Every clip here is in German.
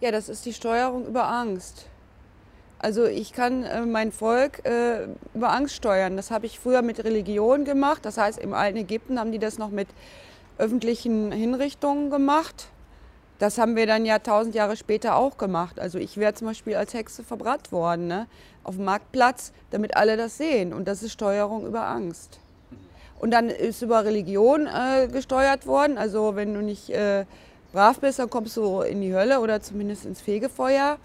Ja, das ist die Steuerung über Angst. Also ich kann äh, mein Volk äh, über Angst steuern. Das habe ich früher mit Religion gemacht. Das heißt, im alten Ägypten haben die das noch mit öffentlichen Hinrichtungen gemacht. Das haben wir dann ja tausend Jahre später auch gemacht. Also ich wäre zum Beispiel als Hexe verbrannt worden ne? auf dem Marktplatz, damit alle das sehen. Und das ist Steuerung über Angst. Und dann ist über Religion äh, gesteuert worden. Also wenn du nicht äh, brav bist, dann kommst du in die Hölle oder zumindest ins Fegefeuer.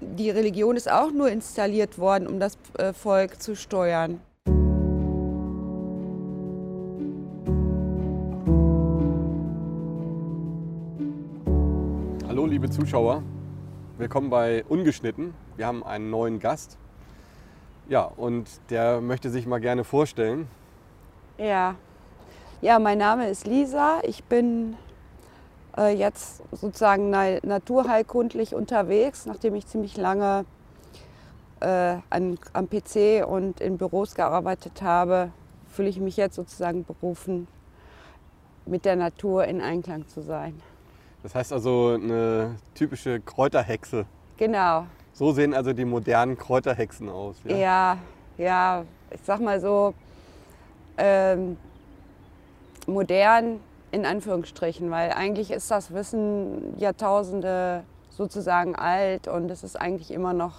Die Religion ist auch nur installiert worden, um das äh, Volk zu steuern. Hallo liebe Zuschauer, willkommen bei Ungeschnitten. Wir haben einen neuen Gast. Ja, und der möchte sich mal gerne vorstellen. Ja, ja mein Name ist Lisa. Ich bin jetzt sozusagen naturheilkundlich unterwegs, nachdem ich ziemlich lange äh, an, am PC und in Büros gearbeitet habe, fühle ich mich jetzt sozusagen berufen, mit der Natur in Einklang zu sein. Das heißt also eine typische Kräuterhexe. Genau. So sehen also die modernen Kräuterhexen aus. Ja, ja, ja ich sag mal so, ähm, modern in Anführungsstrichen, weil eigentlich ist das Wissen Jahrtausende sozusagen alt und es ist eigentlich immer noch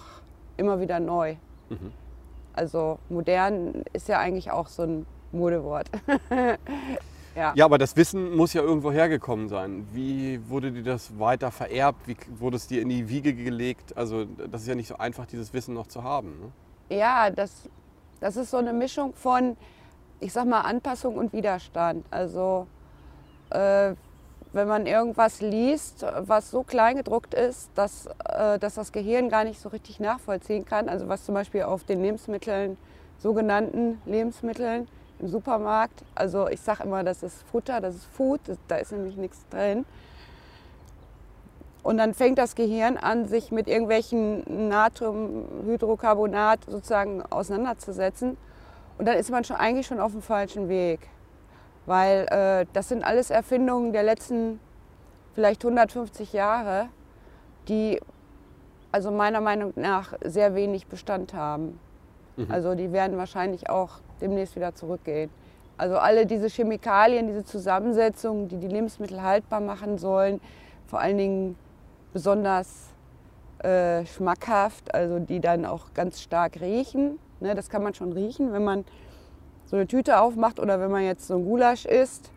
immer wieder neu. Mhm. Also modern ist ja eigentlich auch so ein Modewort. ja. ja, aber das Wissen muss ja irgendwo hergekommen sein. Wie wurde dir das weiter vererbt? Wie wurde es dir in die Wiege gelegt? Also das ist ja nicht so einfach, dieses Wissen noch zu haben. Ne? Ja, das, das ist so eine Mischung von, ich sag mal, Anpassung und Widerstand. Also äh, wenn man irgendwas liest, was so klein gedruckt ist, dass, äh, dass das Gehirn gar nicht so richtig nachvollziehen kann. Also was zum Beispiel auf den Lebensmitteln, sogenannten Lebensmitteln im Supermarkt, also ich sage immer, das ist Futter, das ist Food, da ist nämlich nichts drin. Und dann fängt das Gehirn an, sich mit irgendwelchen Natriumhydrocarbonat sozusagen auseinanderzusetzen. Und dann ist man schon eigentlich schon auf dem falschen Weg weil äh, das sind alles Erfindungen der letzten vielleicht 150 Jahre, die also meiner Meinung nach sehr wenig Bestand haben. Mhm. Also die werden wahrscheinlich auch demnächst wieder zurückgehen. Also alle diese Chemikalien, diese Zusammensetzungen, die die Lebensmittel haltbar machen sollen, vor allen Dingen besonders äh, schmackhaft, also die dann auch ganz stark riechen. Ne, das kann man schon riechen, wenn man so eine Tüte aufmacht oder wenn man jetzt so ein Gulasch isst,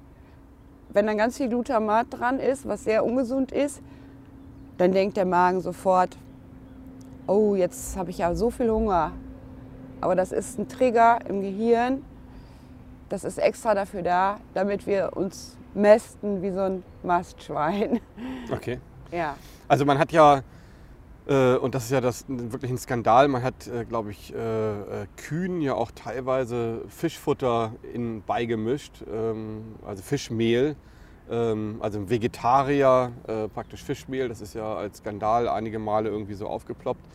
wenn dann ganz viel Glutamat dran ist, was sehr ungesund ist, dann denkt der Magen sofort, oh, jetzt habe ich ja so viel Hunger. Aber das ist ein Trigger im Gehirn. Das ist extra dafür da, damit wir uns mästen wie so ein Mastschwein. Okay. Ja. Also man hat ja und das ist ja das, wirklich ein Skandal. Man hat, äh, glaube ich, äh, Kühen ja auch teilweise Fischfutter in beigemischt, ähm, also Fischmehl. Ähm, also ein Vegetarier, praktisch Fischmehl, das ist ja als Skandal einige Male irgendwie so aufgeploppt.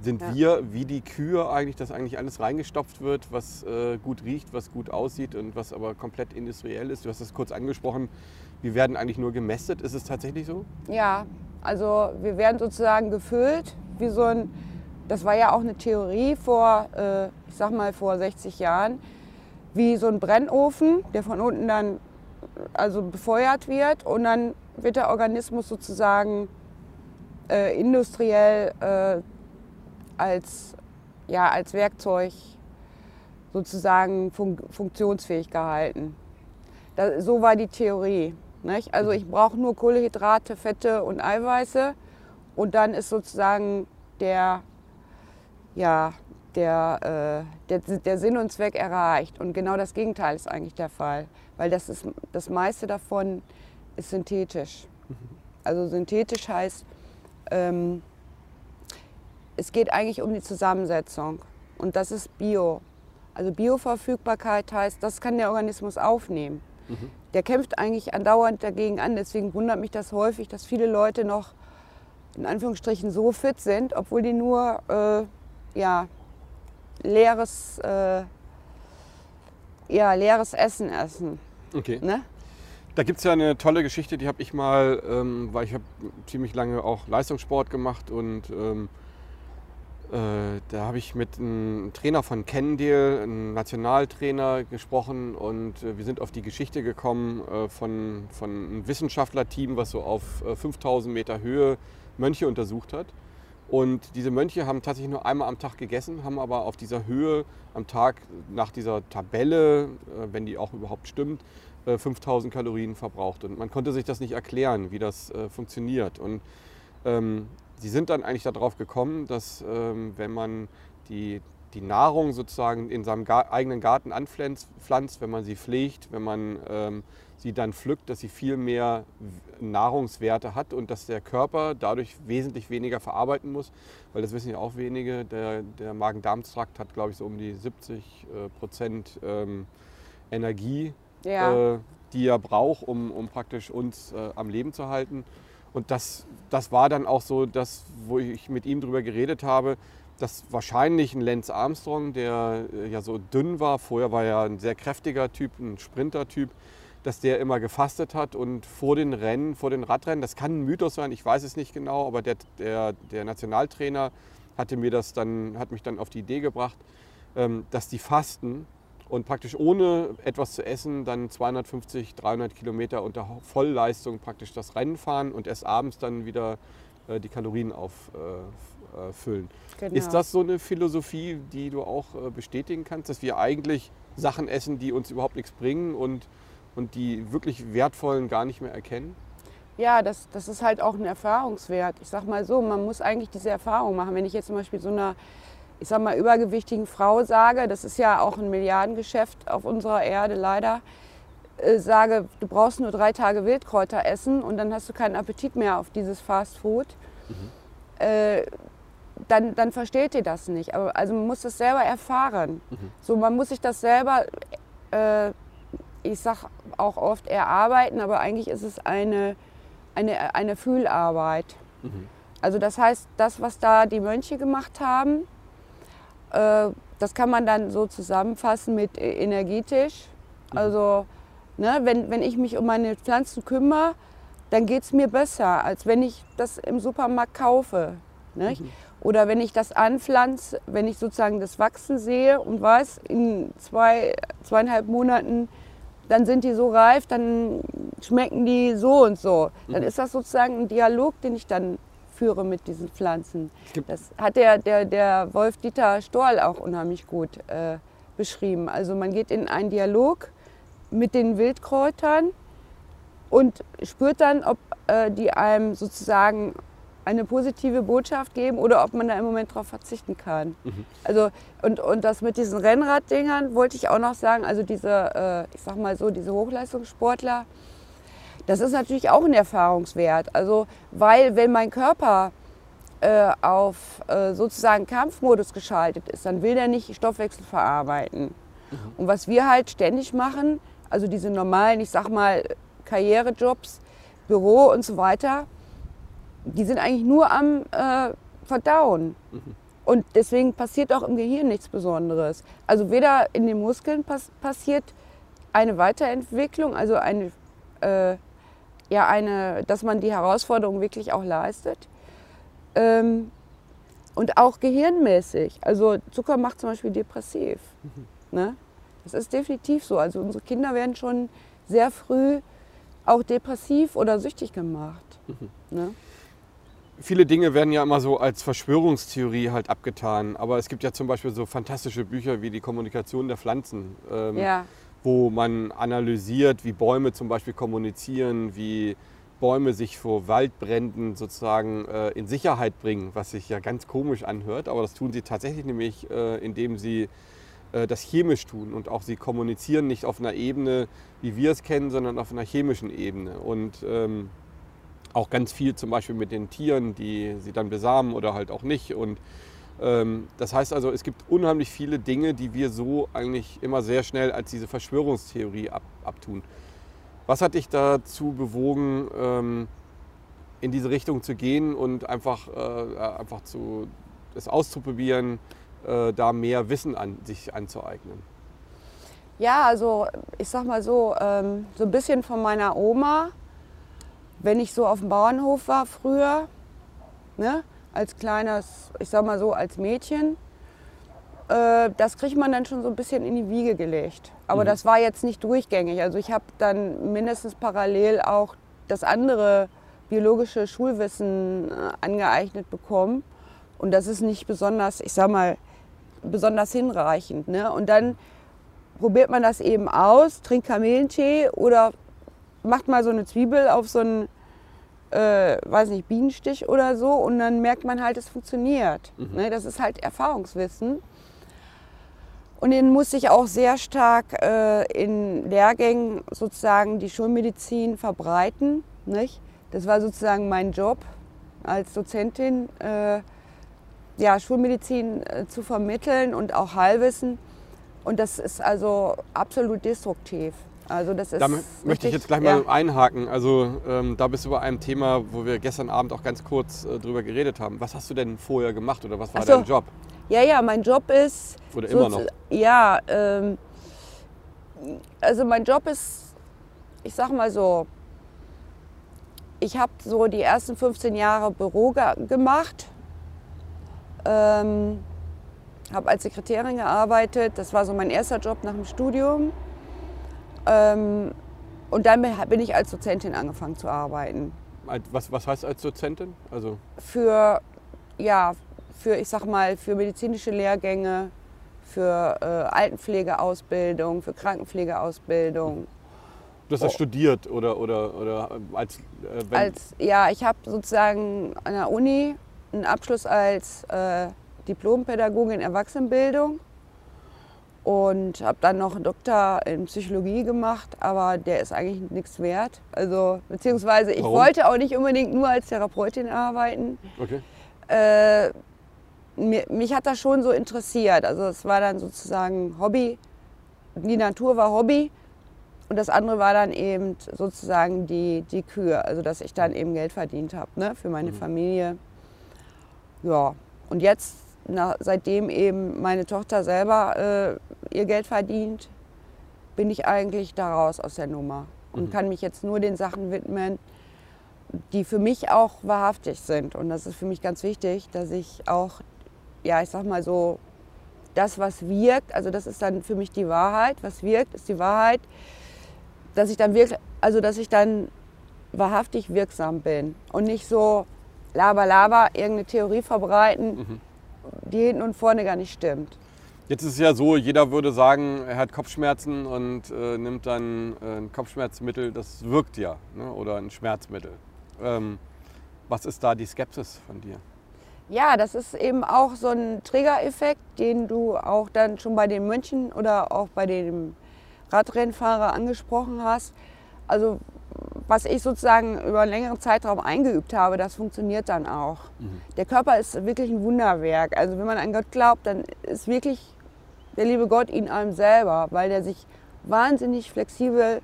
Sind ja. wir wie die Kühe eigentlich, dass eigentlich alles reingestopft wird, was gut riecht, was gut aussieht und was aber komplett industriell ist? Du hast das kurz angesprochen. Wir werden eigentlich nur gemästet. Ist es tatsächlich so? Ja, also wir werden sozusagen gefüllt wie so ein, das war ja auch eine Theorie vor, äh, ich sag mal vor 60 Jahren, wie so ein Brennofen, der von unten dann also befeuert wird und dann wird der Organismus sozusagen äh, industriell äh, als, ja, als Werkzeug sozusagen fun funktionsfähig gehalten. Das, so war die Theorie. Nicht? Also ich brauche nur Kohlehydrate, Fette und Eiweiße und dann ist sozusagen der, ja, der, äh, der, der Sinn und Zweck erreicht. Und genau das Gegenteil ist eigentlich der Fall, weil das, ist, das meiste davon ist synthetisch. Also synthetisch heißt, ähm, es geht eigentlich um die Zusammensetzung und das ist Bio. Also Bioverfügbarkeit heißt, das kann der Organismus aufnehmen. Mhm der kämpft eigentlich andauernd dagegen an. Deswegen wundert mich das häufig, dass viele Leute noch in Anführungsstrichen so fit sind, obwohl die nur äh, ja, leeres, äh, ja, leeres Essen essen. Okay. Ne? Da gibt es ja eine tolle Geschichte, die habe ich mal, ähm, weil ich habe ziemlich lange auch Leistungssport gemacht und ähm, äh, da habe ich mit einem Trainer von Cannondale, einem Nationaltrainer, gesprochen und äh, wir sind auf die Geschichte gekommen äh, von, von einem Wissenschaftlerteam, was so auf 5000 Meter Höhe Mönche untersucht hat. Und diese Mönche haben tatsächlich nur einmal am Tag gegessen, haben aber auf dieser Höhe am Tag nach dieser Tabelle, wenn die auch überhaupt stimmt, 5000 Kalorien verbraucht. Und man konnte sich das nicht erklären, wie das funktioniert. Und ähm, sie sind dann eigentlich darauf gekommen, dass ähm, wenn man die, die Nahrung sozusagen in seinem Gar eigenen Garten anpflanzt, wenn man sie pflegt, wenn man ähm, sie dann pflückt, dass sie viel mehr Nahrungswerte hat und dass der Körper dadurch wesentlich weniger verarbeiten muss, weil das wissen ja auch wenige. Der, der Magen-Darm-Trakt hat, glaube ich, so um die 70 äh, Prozent ähm, Energie, ja. äh, die er braucht, um, um praktisch uns äh, am Leben zu halten. Und das, das war dann auch so das, wo ich mit ihm darüber geredet habe, dass wahrscheinlich ein Lance Armstrong, der äh, ja so dünn war, vorher war er ein sehr kräftiger Typ, ein Sprinter-Typ, dass der immer gefastet hat und vor den Rennen, vor den Radrennen, das kann ein Mythos sein, ich weiß es nicht genau, aber der, der, der Nationaltrainer hatte mir das dann, hat mich dann auf die Idee gebracht, ähm, dass die fasten und praktisch ohne etwas zu essen dann 250, 300 Kilometer unter Vollleistung praktisch das Rennen fahren und erst abends dann wieder äh, die Kalorien auffüllen. Äh, genau. Ist das so eine Philosophie, die du auch äh, bestätigen kannst, dass wir eigentlich Sachen essen, die uns überhaupt nichts bringen und, und die wirklich wertvollen gar nicht mehr erkennen? Ja, das, das ist halt auch ein Erfahrungswert. Ich sag mal so, man muss eigentlich diese Erfahrung machen. Wenn ich jetzt zum Beispiel so einer ich sag mal, übergewichtigen Frau sage, das ist ja auch ein Milliardengeschäft auf unserer Erde leider, äh, sage, du brauchst nur drei Tage Wildkräuter essen und dann hast du keinen Appetit mehr auf dieses Fast Food, mhm. äh, dann, dann versteht ihr das nicht. Aber, also man muss das selber erfahren. Mhm. So, man muss sich das selber, äh, ich sag auch oft erarbeiten, aber eigentlich ist es eine, eine, eine Fühlarbeit. Mhm. Also das heißt, das, was da die Mönche gemacht haben, das kann man dann so zusammenfassen mit äh, energetisch. Mhm. Also ne, wenn, wenn ich mich um meine Pflanzen kümmere, dann geht es mir besser, als wenn ich das im Supermarkt kaufe. Ne? Mhm. Oder wenn ich das anpflanze, wenn ich sozusagen das Wachsen sehe und weiß, in zwei, zweieinhalb Monaten, dann sind die so reif, dann schmecken die so und so. Dann mhm. ist das sozusagen ein Dialog, den ich dann führe mit diesen Pflanzen. Das hat der, der, der Wolf-Dieter Storl auch unheimlich gut äh, beschrieben. Also man geht in einen Dialog mit den Wildkräutern und spürt dann, ob äh, die einem sozusagen eine positive Botschaft geben oder ob man da im Moment darauf verzichten kann. Mhm. Also und, und das mit diesen Rennraddingern wollte ich auch noch sagen, also diese, äh, ich sag mal so, diese Hochleistungssportler, das ist natürlich auch ein Erfahrungswert. Also, weil wenn mein Körper äh, auf äh, sozusagen Kampfmodus geschaltet ist, dann will der nicht Stoffwechsel verarbeiten. Mhm. Und was wir halt ständig machen, also diese normalen, ich sag mal, Karrierejobs, Büro und so weiter, die sind eigentlich nur am äh, Verdauen. Mhm. Und deswegen passiert auch im Gehirn nichts Besonderes. Also weder in den Muskeln pass passiert eine Weiterentwicklung, also eine äh, ja eine, dass man die Herausforderung wirklich auch leistet. Ähm, und auch gehirnmäßig. Also Zucker macht zum Beispiel depressiv. Mhm. Ne? Das ist definitiv so. Also unsere Kinder werden schon sehr früh auch depressiv oder süchtig gemacht. Mhm. Ne? Viele Dinge werden ja immer so als Verschwörungstheorie halt abgetan. Aber es gibt ja zum Beispiel so fantastische Bücher wie die Kommunikation der Pflanzen. Ähm, ja wo man analysiert, wie Bäume zum Beispiel kommunizieren, wie Bäume sich vor Waldbränden sozusagen äh, in Sicherheit bringen, was sich ja ganz komisch anhört, aber das tun sie tatsächlich nämlich, äh, indem sie äh, das chemisch tun und auch sie kommunizieren nicht auf einer Ebene, wie wir es kennen, sondern auf einer chemischen Ebene. Und ähm, auch ganz viel zum Beispiel mit den Tieren, die sie dann besamen oder halt auch nicht. Und das heißt also, es gibt unheimlich viele Dinge, die wir so eigentlich immer sehr schnell als diese Verschwörungstheorie ab, abtun. Was hat dich dazu bewogen, ähm, in diese Richtung zu gehen und einfach, äh, einfach zu, das auszuprobieren, äh, da mehr Wissen an sich anzueignen? Ja, also ich sag mal so, ähm, so ein bisschen von meiner Oma, wenn ich so auf dem Bauernhof war früher, ne, als kleines, ich sag mal so, als Mädchen, äh, das kriegt man dann schon so ein bisschen in die Wiege gelegt. Aber Mhm. das war jetzt nicht durchgängig. Also ich habe dann mindestens parallel auch das andere biologische Schulwissen äh, angeeignet bekommen. Und das ist nicht besonders, ich sag mal, besonders hinreichend. Ne? Und dann probiert man das eben aus, trinkt Kamillentee oder macht mal so eine Zwiebel auf so einen, äh, weiß nicht, Bienenstich oder so und dann merkt man halt, es funktioniert. Ne? Das ist halt Erfahrungswissen. Und den musste ich auch sehr stark äh, in Lehrgängen sozusagen die Schulmedizin verbreiten. Nicht? Das war sozusagen mein Job als Dozentin, äh, ja, Schulmedizin äh, zu vermitteln und auch Heilwissen. Und das ist also absolut destruktiv. Also das ist Da mö- möchte ich jetzt gleich mal einhaken. Also ähm, da bist du bei einem Thema, wo wir gestern Abend auch ganz kurz äh, drüber geredet haben. Was hast du denn vorher gemacht oder was war so. dein Job? Ja, ja, mein Job ist. Oder immer noch? Ja, ähm, also mein Job ist, ich sag mal so, ich habe so die ersten 15 Jahre Büro ge gemacht, ähm, habe als Sekretärin gearbeitet. Das war so mein erster Job nach dem Studium. Ähm, und dann bin ich als Dozentin angefangen zu arbeiten. Was, was heißt als Dozentin? Also für, ja, für, ich sag mal, für medizinische Lehrgänge, für äh, Altenpflegeausbildung, für Krankenpflegeausbildung. du hast das Oh. studiert oder, oder, oder als, äh, Als, ja, ich habe sozusagen an der Uni einen Abschluss als äh, Diplompädagogin Erwachsenenbildung und habe dann noch einen Doktor in Psychologie gemacht, aber der ist eigentlich nichts wert. Also beziehungsweise ich Warum? wollte auch nicht unbedingt nur als Therapeutin arbeiten. okay. äh, mir, mich hat das schon so interessiert. Also es war dann sozusagen Hobby. Die Natur war Hobby und das andere war dann eben sozusagen die, die Kühe. Also dass ich dann eben Geld verdient habe ne, für meine Familie. Ja, und jetzt, na, seitdem eben meine Tochter selber äh, ihr Geld verdient, bin ich eigentlich da raus aus der Nummer und kann mich jetzt nur den Sachen widmen, die für mich auch wahrhaftig sind. Und das ist für mich ganz wichtig, dass ich auch, ja, ich sag mal so, das, was wirkt, also das ist dann für mich die Wahrheit, was wirkt, ist die Wahrheit, dass ich dann wirklich, also dass ich dann wahrhaftig wirksam bin und nicht so laber, laber, irgendeine Theorie verbreiten, die hinten und vorne gar nicht stimmt. Jetzt ist es ja so, jeder würde sagen, er hat Kopfschmerzen und äh, nimmt dann äh, ein Kopfschmerzmittel, das wirkt ja, ne? oder ein Schmerzmittel. Ähm, was ist da die Skepsis von dir? Ja, das ist eben auch so ein Triggereffekt, den du auch dann schon bei den Mönchen oder auch bei dem Radrennfahrer angesprochen hast. Also was ich sozusagen über einen längeren Zeitraum eingeübt habe, das funktioniert dann auch. Der Körper ist wirklich ein Wunderwerk. Also wenn man an Gott glaubt, dann ist wirklich der liebe Gott in einem selber, weil der sich wahnsinnig flexibel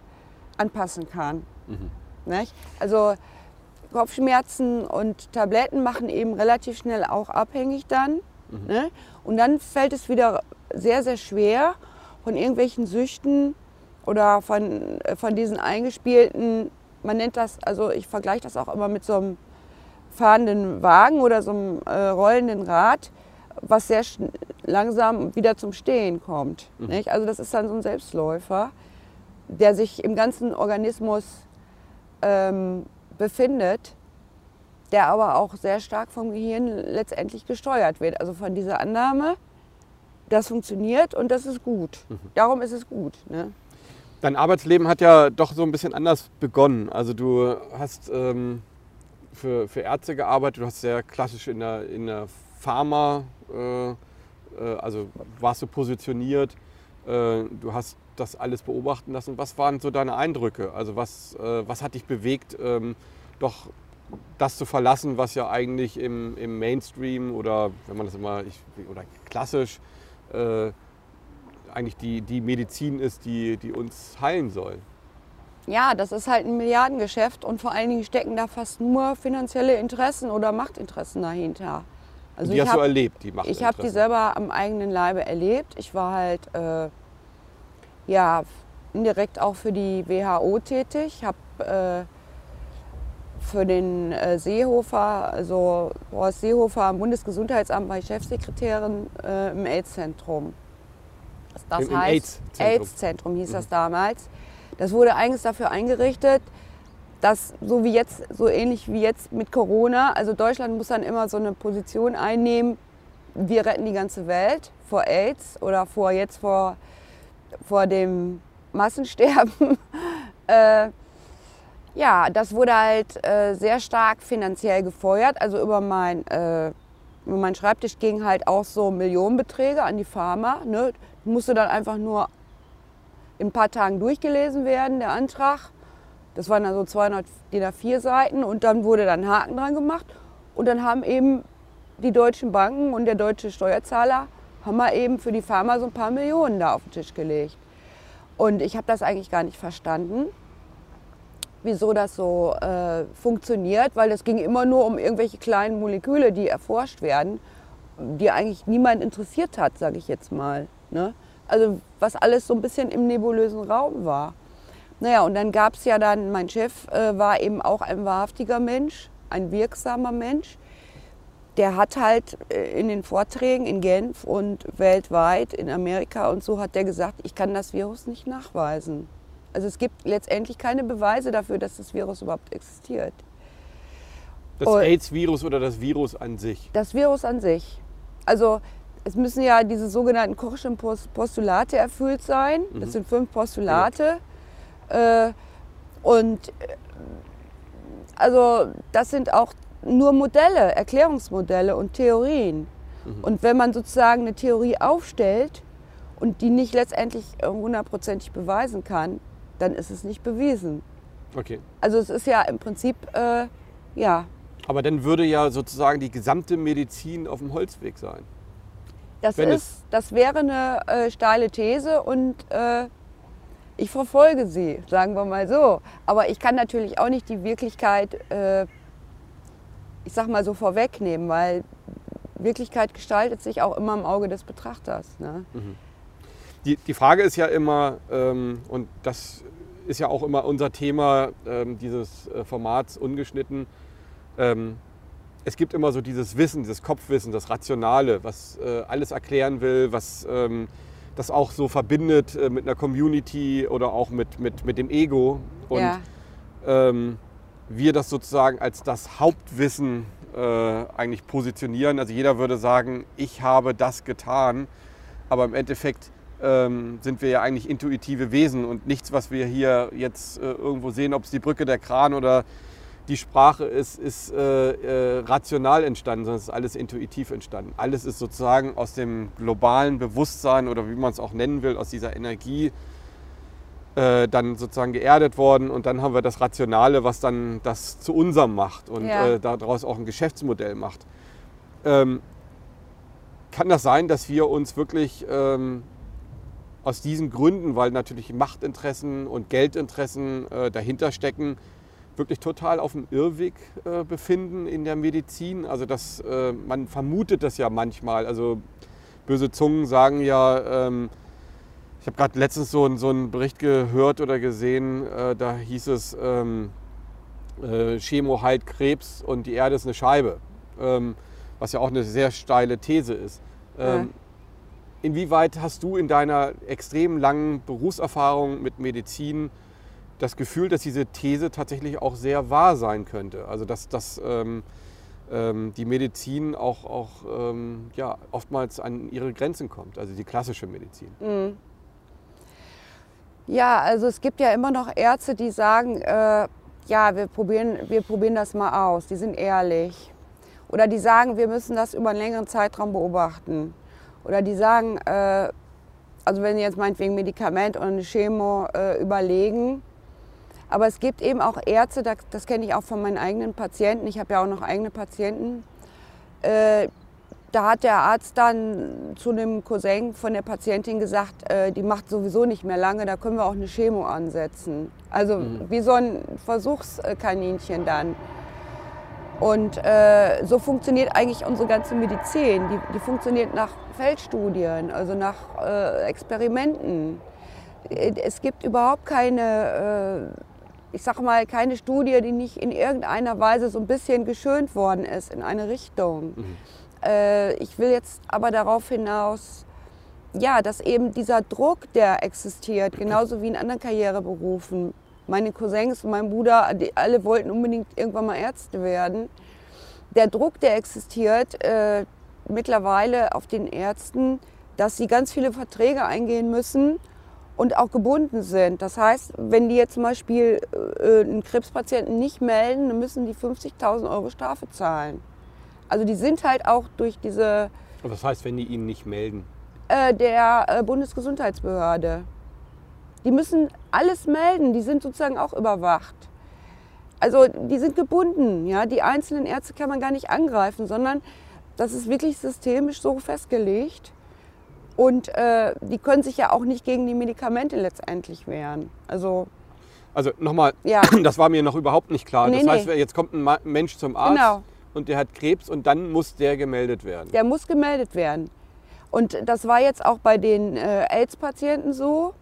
anpassen kann. Nicht? Also Kopfschmerzen und Tabletten machen eben relativ schnell auch abhängig dann. Ne? Und dann fällt es wieder sehr, sehr schwer, von irgendwelchen Süchten oder von, äh, von diesen eingespielten, man nennt das, also ich vergleiche das auch immer mit so einem fahrenden Wagen oder so einem äh, rollenden Rad, was sehr langsam wieder zum Stehen kommt. Nicht? Also das ist dann so ein Selbstläufer, der sich im ganzen Organismus ähm, befindet, der aber auch sehr stark vom Gehirn letztendlich gesteuert wird. Also von dieser Annahme, das funktioniert und das ist gut. Darum ist es gut. Ne? Dein Arbeitsleben hat ja doch so ein bisschen anders begonnen. Also du hast ähm, für, für Ärzte gearbeitet, du hast sehr klassisch in der, in der Pharma, äh, äh, also warst du positioniert, äh, du hast das alles beobachten lassen. Was waren so deine Eindrücke? Also was, äh, was hat dich bewegt, ähm, doch das zu verlassen, was ja eigentlich im, im Mainstream oder wenn man das immer ich, oder klassisch äh, eigentlich die, die Medizin ist, die, die uns heilen soll. Ja, das ist halt ein Milliardengeschäft und vor allen Dingen stecken da fast nur finanzielle Interessen oder Machtinteressen dahinter. Also die ich hast du hab- erlebt, die Macht. Ich habe die selber am eigenen Leibe erlebt. Ich war halt, äh, ja indirekt auch für die WHO tätig. Ich habe äh, für den äh, Seehofer, also Horst Seehofer am Bundesgesundheitsamt war ich Chefsekretärin äh, im AIDS-Zentrum. Das Im- im heißt, AIDS-Zentrum. AIDS-Zentrum hieß Mhm. das damals. Das wurde eigens dafür eingerichtet, dass so wie jetzt, so ähnlich wie jetzt mit Corona, also Deutschland muss dann immer so eine Position einnehmen, wir retten die ganze Welt vor AIDS oder vor jetzt vor, vor dem Massensterben. äh, ja, das wurde halt äh, sehr stark finanziell gefeuert. Also über mein, äh, über meinen Schreibtisch gingen halt auch so Millionenbeträge an die Pharma. Ne? Musste dann einfach nur in ein paar Tagen durchgelesen werden, der Antrag. Das waren dann so 200 DIN A4 Seiten und dann wurde dann Haken dran gemacht. Und dann haben eben die deutschen Banken und der deutsche Steuerzahler haben wir eben für die Pharma so ein paar Millionen da auf den Tisch gelegt. Und ich habe das eigentlich gar nicht verstanden, wieso das so äh, funktioniert, weil es ging immer nur um irgendwelche kleinen Moleküle, die erforscht werden, die eigentlich niemand interessiert hat, sage ich jetzt mal. Ne? Also was alles so ein bisschen im nebulösen Raum war. Naja, und dann gab es ja dann, mein Chef äh, war eben auch ein wahrhaftiger Mensch, ein wirksamer Mensch. Der hat halt äh, in den Vorträgen in Genf und weltweit in Amerika und so hat der gesagt, ich kann das Virus nicht nachweisen. Also es gibt letztendlich keine Beweise dafür, dass das Virus überhaupt existiert. Das. AIDS-Virus oder das Virus an sich. Das Virus an sich. Also es müssen ja diese sogenannten Kochschen Pos- Postulate erfüllt sein. Das Mhm. sind fünf Postulate. Äh, und äh, also das sind auch nur Modelle, Erklärungsmodelle und Theorien. Mhm. Und wenn man sozusagen eine Theorie aufstellt und die nicht letztendlich hundertprozentig beweisen kann, dann ist es nicht bewiesen. Okay. Also es ist ja im Prinzip, äh, ja, Aber dann würde ja sozusagen die gesamte Medizin auf dem Holzweg sein. Das, Wenn ist, das wäre eine äh, steile These und äh, ich verfolge sie, sagen wir mal so. Aber ich kann natürlich auch nicht die Wirklichkeit, äh, ich sag mal so, vorwegnehmen, weil Wirklichkeit gestaltet sich auch immer im Auge des Betrachters. Ne? Die, die Frage ist ja immer, ähm, und das ist ja auch immer unser Thema ähm, dieses äh, Formats ungeschnitten, ähm, es gibt immer so dieses Wissen, dieses Kopfwissen, das Rationale, was äh, alles erklären will, was ähm, das auch so verbindet äh, mit einer Community oder auch mit, mit, mit dem Ego. Und ja, ähm, wir das sozusagen als das Hauptwissen äh, eigentlich positionieren. Also jeder würde sagen, ich habe das getan, aber im Endeffekt ähm, sind wir ja eigentlich intuitive Wesen und nichts, was wir hier jetzt äh, irgendwo sehen, ob es die Brücke, der Kran oder die Sprache ist, ist äh, äh, rational entstanden, sondern es ist alles intuitiv entstanden. Alles ist sozusagen aus dem globalen Bewusstsein oder wie man es auch nennen will, aus dieser Energie äh, dann sozusagen geerdet worden und dann haben wir das Rationale, was dann das zu unserem macht und Ja. äh, daraus auch ein Geschäftsmodell macht. Ähm, kann das sein, dass wir uns wirklich ähm, aus diesen Gründen, weil natürlich Machtinteressen und Geldinteressen äh, dahinter stecken, wirklich total auf dem Irrweg äh, befinden in der Medizin? Also dass äh, man vermutet das ja manchmal. Also böse Zungen sagen ja, ähm, ich habe gerade letztens so, einen- so einen Bericht gehört oder gesehen, äh, da hieß es, ähm, äh, Chemo heilt Krebs und die Erde ist eine Scheibe, ähm, was ja auch eine sehr steile These ist. Ähm, Inwieweit hast du in deiner extrem langen Berufserfahrung mit Medizin das Gefühl, dass diese These tatsächlich auch sehr wahr sein könnte? Also dass, dass ähm, ähm, die Medizin auch, auch ähm, ja, oftmals an ihre Grenzen kommt, also die klassische Medizin. Mhm. Ja, also es gibt ja immer noch Ärzte, die sagen, äh, ja, wir probieren, wir probieren das mal aus. Die sind ehrlich. Oder die sagen, wir müssen das über einen längeren Zeitraum beobachten. Oder die sagen, äh, also wenn sie jetzt meinetwegen Medikament eine Chemo äh, überlegen. Aber es gibt eben auch Ärzte, das, das kenne ich auch von meinen eigenen Patienten. Ich habe ja auch noch eigene Patienten. Äh, da hat der Arzt dann zu einem Cousin von der Patientin gesagt, äh, die macht sowieso nicht mehr lange, da können wir auch eine Chemo ansetzen. Also wie so ein Versuchskaninchen dann. Und äh, so funktioniert eigentlich unsere ganze Medizin. Die, die funktioniert nach Feldstudien, also nach äh, Experimenten. äh, es gibt überhaupt keine, äh, ich sag mal, keine Studie, die nicht in irgendeiner Weise so ein bisschen geschönt worden ist in eine Richtung. Mhm. Äh, ich will jetzt aber darauf hinaus, ja, dass eben dieser Druck, der existiert, genauso wie in anderen Karriereberufen. Meine Cousins und mein Bruder, die alle wollten unbedingt irgendwann mal Ärzte werden. Der Druck, der existiert äh, mittlerweile auf den Ärzten, dass sie ganz viele Verträge eingehen müssen und auch gebunden sind. Das heißt, wenn die jetzt zum Beispiel äh, einen Krebspatienten nicht melden, dann müssen die 50.000 Euro Strafe zahlen. Also die sind halt auch durch diese... Was heißt, wenn die ihn nicht melden? Äh, der äh, Bundesgesundheitsbehörde. Die müssen alles melden, die sind sozusagen auch überwacht. Also die sind gebunden, ja. Die einzelnen Ärzte kann man gar nicht angreifen, sondern das ist wirklich systemisch so festgelegt. Und äh, die können sich ja auch nicht gegen die Medikamente letztendlich wehren. Also, also nochmal, ja. das war mir noch überhaupt nicht klar. Nee, das heißt, jetzt kommt ein Mensch zum Arzt genau. und der hat Krebs und dann muss der gemeldet werden. Der muss gemeldet werden. Und das war jetzt auch bei den äh, AIDS-Patienten so.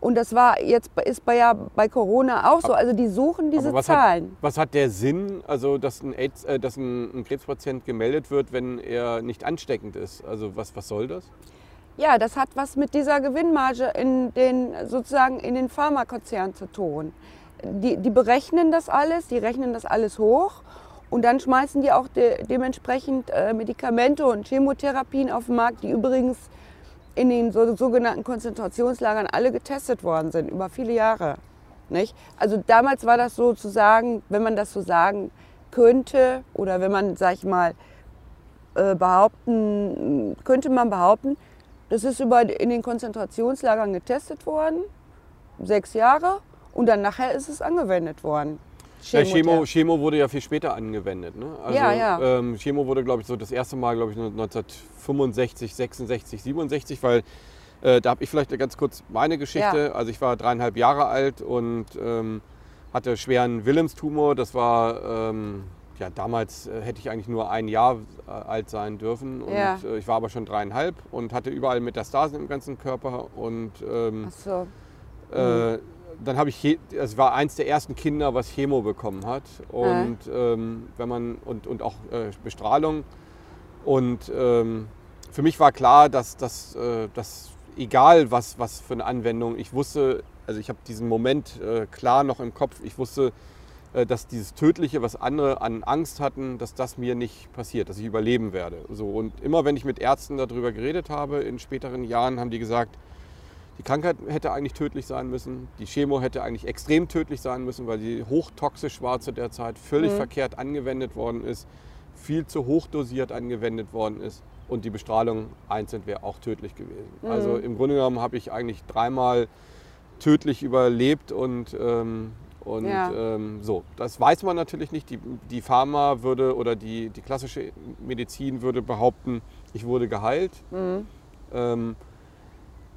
Und das war jetzt ist bei, ja bei Corona auch so. Also die suchen diese was Zahlen. Hat, was hat der Sinn, also dass ein, AIDS, äh, dass ein, ein, Krebspatient gemeldet wird, wenn er nicht ansteckend ist? Also was, was soll das? Ja, das hat was mit dieser Gewinnmarge in den sozusagen in den Pharmakonzernen zu tun. Die, die berechnen das alles, die rechnen das alles hoch und dann schmeißen die auch de, dementsprechend äh, Medikamente und Chemotherapien auf den Markt, die übrigens in den so, sogenannten Konzentrationslagern alle getestet worden sind, über viele Jahre. Nicht? Also damals war das sozusagen, wenn man das so sagen könnte, oder wenn man, sag ich mal, äh, behaupten, könnte man behaupten, das ist über, in den Konzentrationslagern getestet worden, sechs Jahre, und dann nachher ist es angewendet worden. Ja, Chemo, Chemo wurde ja viel später angewendet. Ne? Also, ja, ja. Ähm, Chemo wurde, glaube ich, so das erste Mal, glaube ich, 1965, 66, 67, weil äh, da habe ich vielleicht ganz kurz meine Geschichte. Ja. Also ich war dreieinhalb Jahre alt und ähm, hatte schweren Willemstumor. Das war, ähm, ja, damals äh, hätte ich eigentlich nur ein Jahr äh, alt sein dürfen. Und ja. äh, ich war aber schon dreieinhalb und hatte überall Metastasen im ganzen Körper. Und ähm, Ach so. Mhm dann habe ich, es war eins der ersten Kinder, was Chemo bekommen hat und ja. ähm, wenn man und, und auch äh, Bestrahlung und ähm, für mich war klar, dass, dass, äh, dass egal was, was für eine Anwendung, ich wusste, also ich habe diesen Moment klar noch im Kopf, ich wusste, dass dieses Tödliche, was andere an Angst hatten, dass das mir nicht passiert, dass ich überleben werde. So, und immer wenn ich mit Ärzten darüber geredet habe in späteren Jahren, haben die gesagt, die Krankheit hätte eigentlich tödlich sein müssen. Die Chemo hätte eigentlich extrem tödlich sein müssen, weil sie hochtoxisch war zu der Zeit, völlig mhm. verkehrt angewendet worden ist, viel zu hoch dosiert angewendet worden ist. Und die Bestrahlung einzeln wäre auch tödlich gewesen. Mhm. Also im Grunde genommen habe ich eigentlich dreimal tödlich überlebt und, ähm, und ja. ähm, so. Das weiß man natürlich nicht. Die, die Pharma würde oder die, die klassische Medizin würde behaupten, ich wurde geheilt. Mhm. Ähm,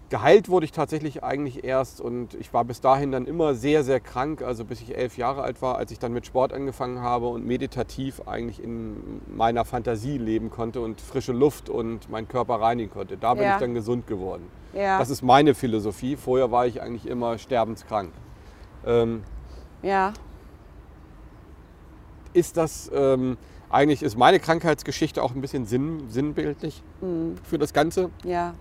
Geheilt wurde ich tatsächlich eigentlich erst und ich war bis dahin dann immer sehr, sehr krank, also bis ich elf Jahre alt war, als ich dann mit Sport angefangen habe und meditativ eigentlich in meiner Fantasie leben konnte und frische Luft und meinen Körper reinigen konnte. Da bin ja. ich dann gesund geworden. Ja. Das ist meine Philosophie. Vorher war ich eigentlich immer sterbenskrank. Ähm, ja. Ist das, ähm, eigentlich ist meine Krankheitsgeschichte auch ein bisschen sinn, sinnbildlich mhm. für das Ganze? Ja.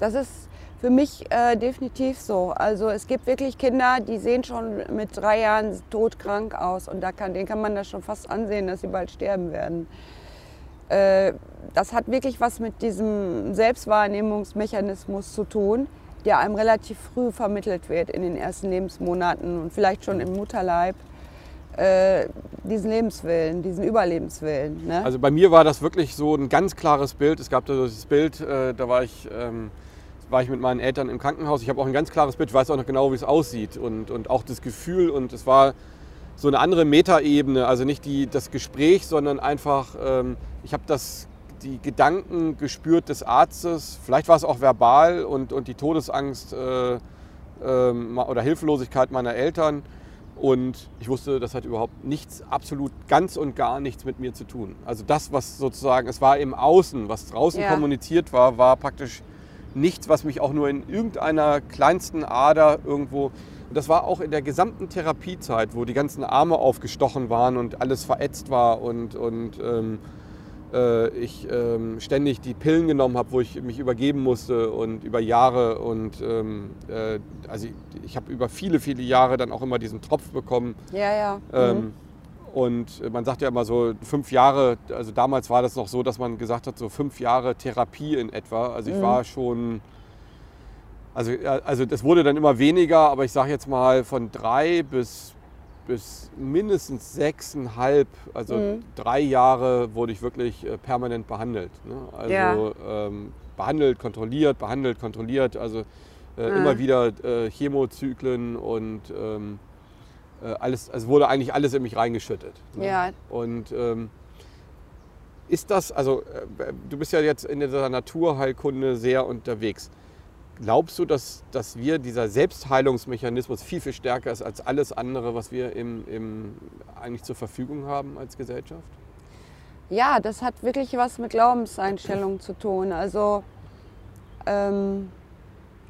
Das ist für mich äh, definitiv so. Also es gibt wirklich Kinder, die sehen schon mit drei Jahren todkrank aus und da kann, denen kann man das schon fast ansehen, dass sie bald sterben werden. Äh, das hat wirklich was mit diesem Selbstwahrnehmungsmechanismus zu tun, der einem relativ früh vermittelt wird in den ersten Lebensmonaten und vielleicht schon im Mutterleib. Äh, diesen Lebenswillen, diesen Überlebenswillen. Ne? Also bei mir war das wirklich so ein ganz klares Bild. Es gab da dieses Bild, äh, da war ich ähm, war ich mit meinen Eltern im Krankenhaus. Ich habe auch ein ganz klares Bild, ich weiß auch noch genau, wie es aussieht und, und auch das Gefühl. Und es war so eine andere Metaebene, also nicht die, das Gespräch, sondern einfach, ähm, ich habe das die Gedanken gespürt des Arztes, vielleicht war es auch verbal und, und die Todesangst äh, äh, oder Hilflosigkeit meiner Eltern. Und ich wusste, das hat überhaupt nichts, absolut ganz und gar nichts mit mir zu tun. Also das, was sozusagen, es war im Außen, was draußen ja. kommuniziert war, war praktisch nichts, was mich auch nur in irgendeiner kleinsten Ader irgendwo. Und das war auch in der gesamten Therapiezeit, wo die ganzen Arme aufgestochen waren und alles verätzt war und, und ähm, äh, ich ähm, ständig die Pillen genommen habe, wo ich mich übergeben musste und über Jahre und ähm, äh, also ich, ich habe über viele, viele Jahre dann auch immer diesen Tropf bekommen. Ja, ja. Ähm, Mhm. Und man sagt ja immer so fünf Jahre, also damals war das noch so, dass man gesagt hat, so fünf Jahre Therapie in etwa. Also ich Mhm. war schon, also, also das wurde dann immer weniger, aber ich sage jetzt mal von drei bis, bis mindestens sechseinhalb, also Mhm. drei Jahre wurde ich wirklich äh, permanent behandelt. Ne? Also Ja. ähm, behandelt, kontrolliert, behandelt, kontrolliert, also äh, Ah. immer wieder äh, Chemozyklen und ähm, äh, alles, es wurde eigentlich alles in mich reingeschüttet. ne? Ja. Und ähm, ist das, also äh, du bist ja jetzt in dieser Naturheilkunde sehr unterwegs. Glaubst du, dass, dass wir dieser Selbstheilungsmechanismus viel, viel stärker ist als alles andere, was wir im, im, eigentlich zur Verfügung haben als Gesellschaft? Ja, das hat wirklich was mit Glaubenseinstellungen zu tun. Also ähm,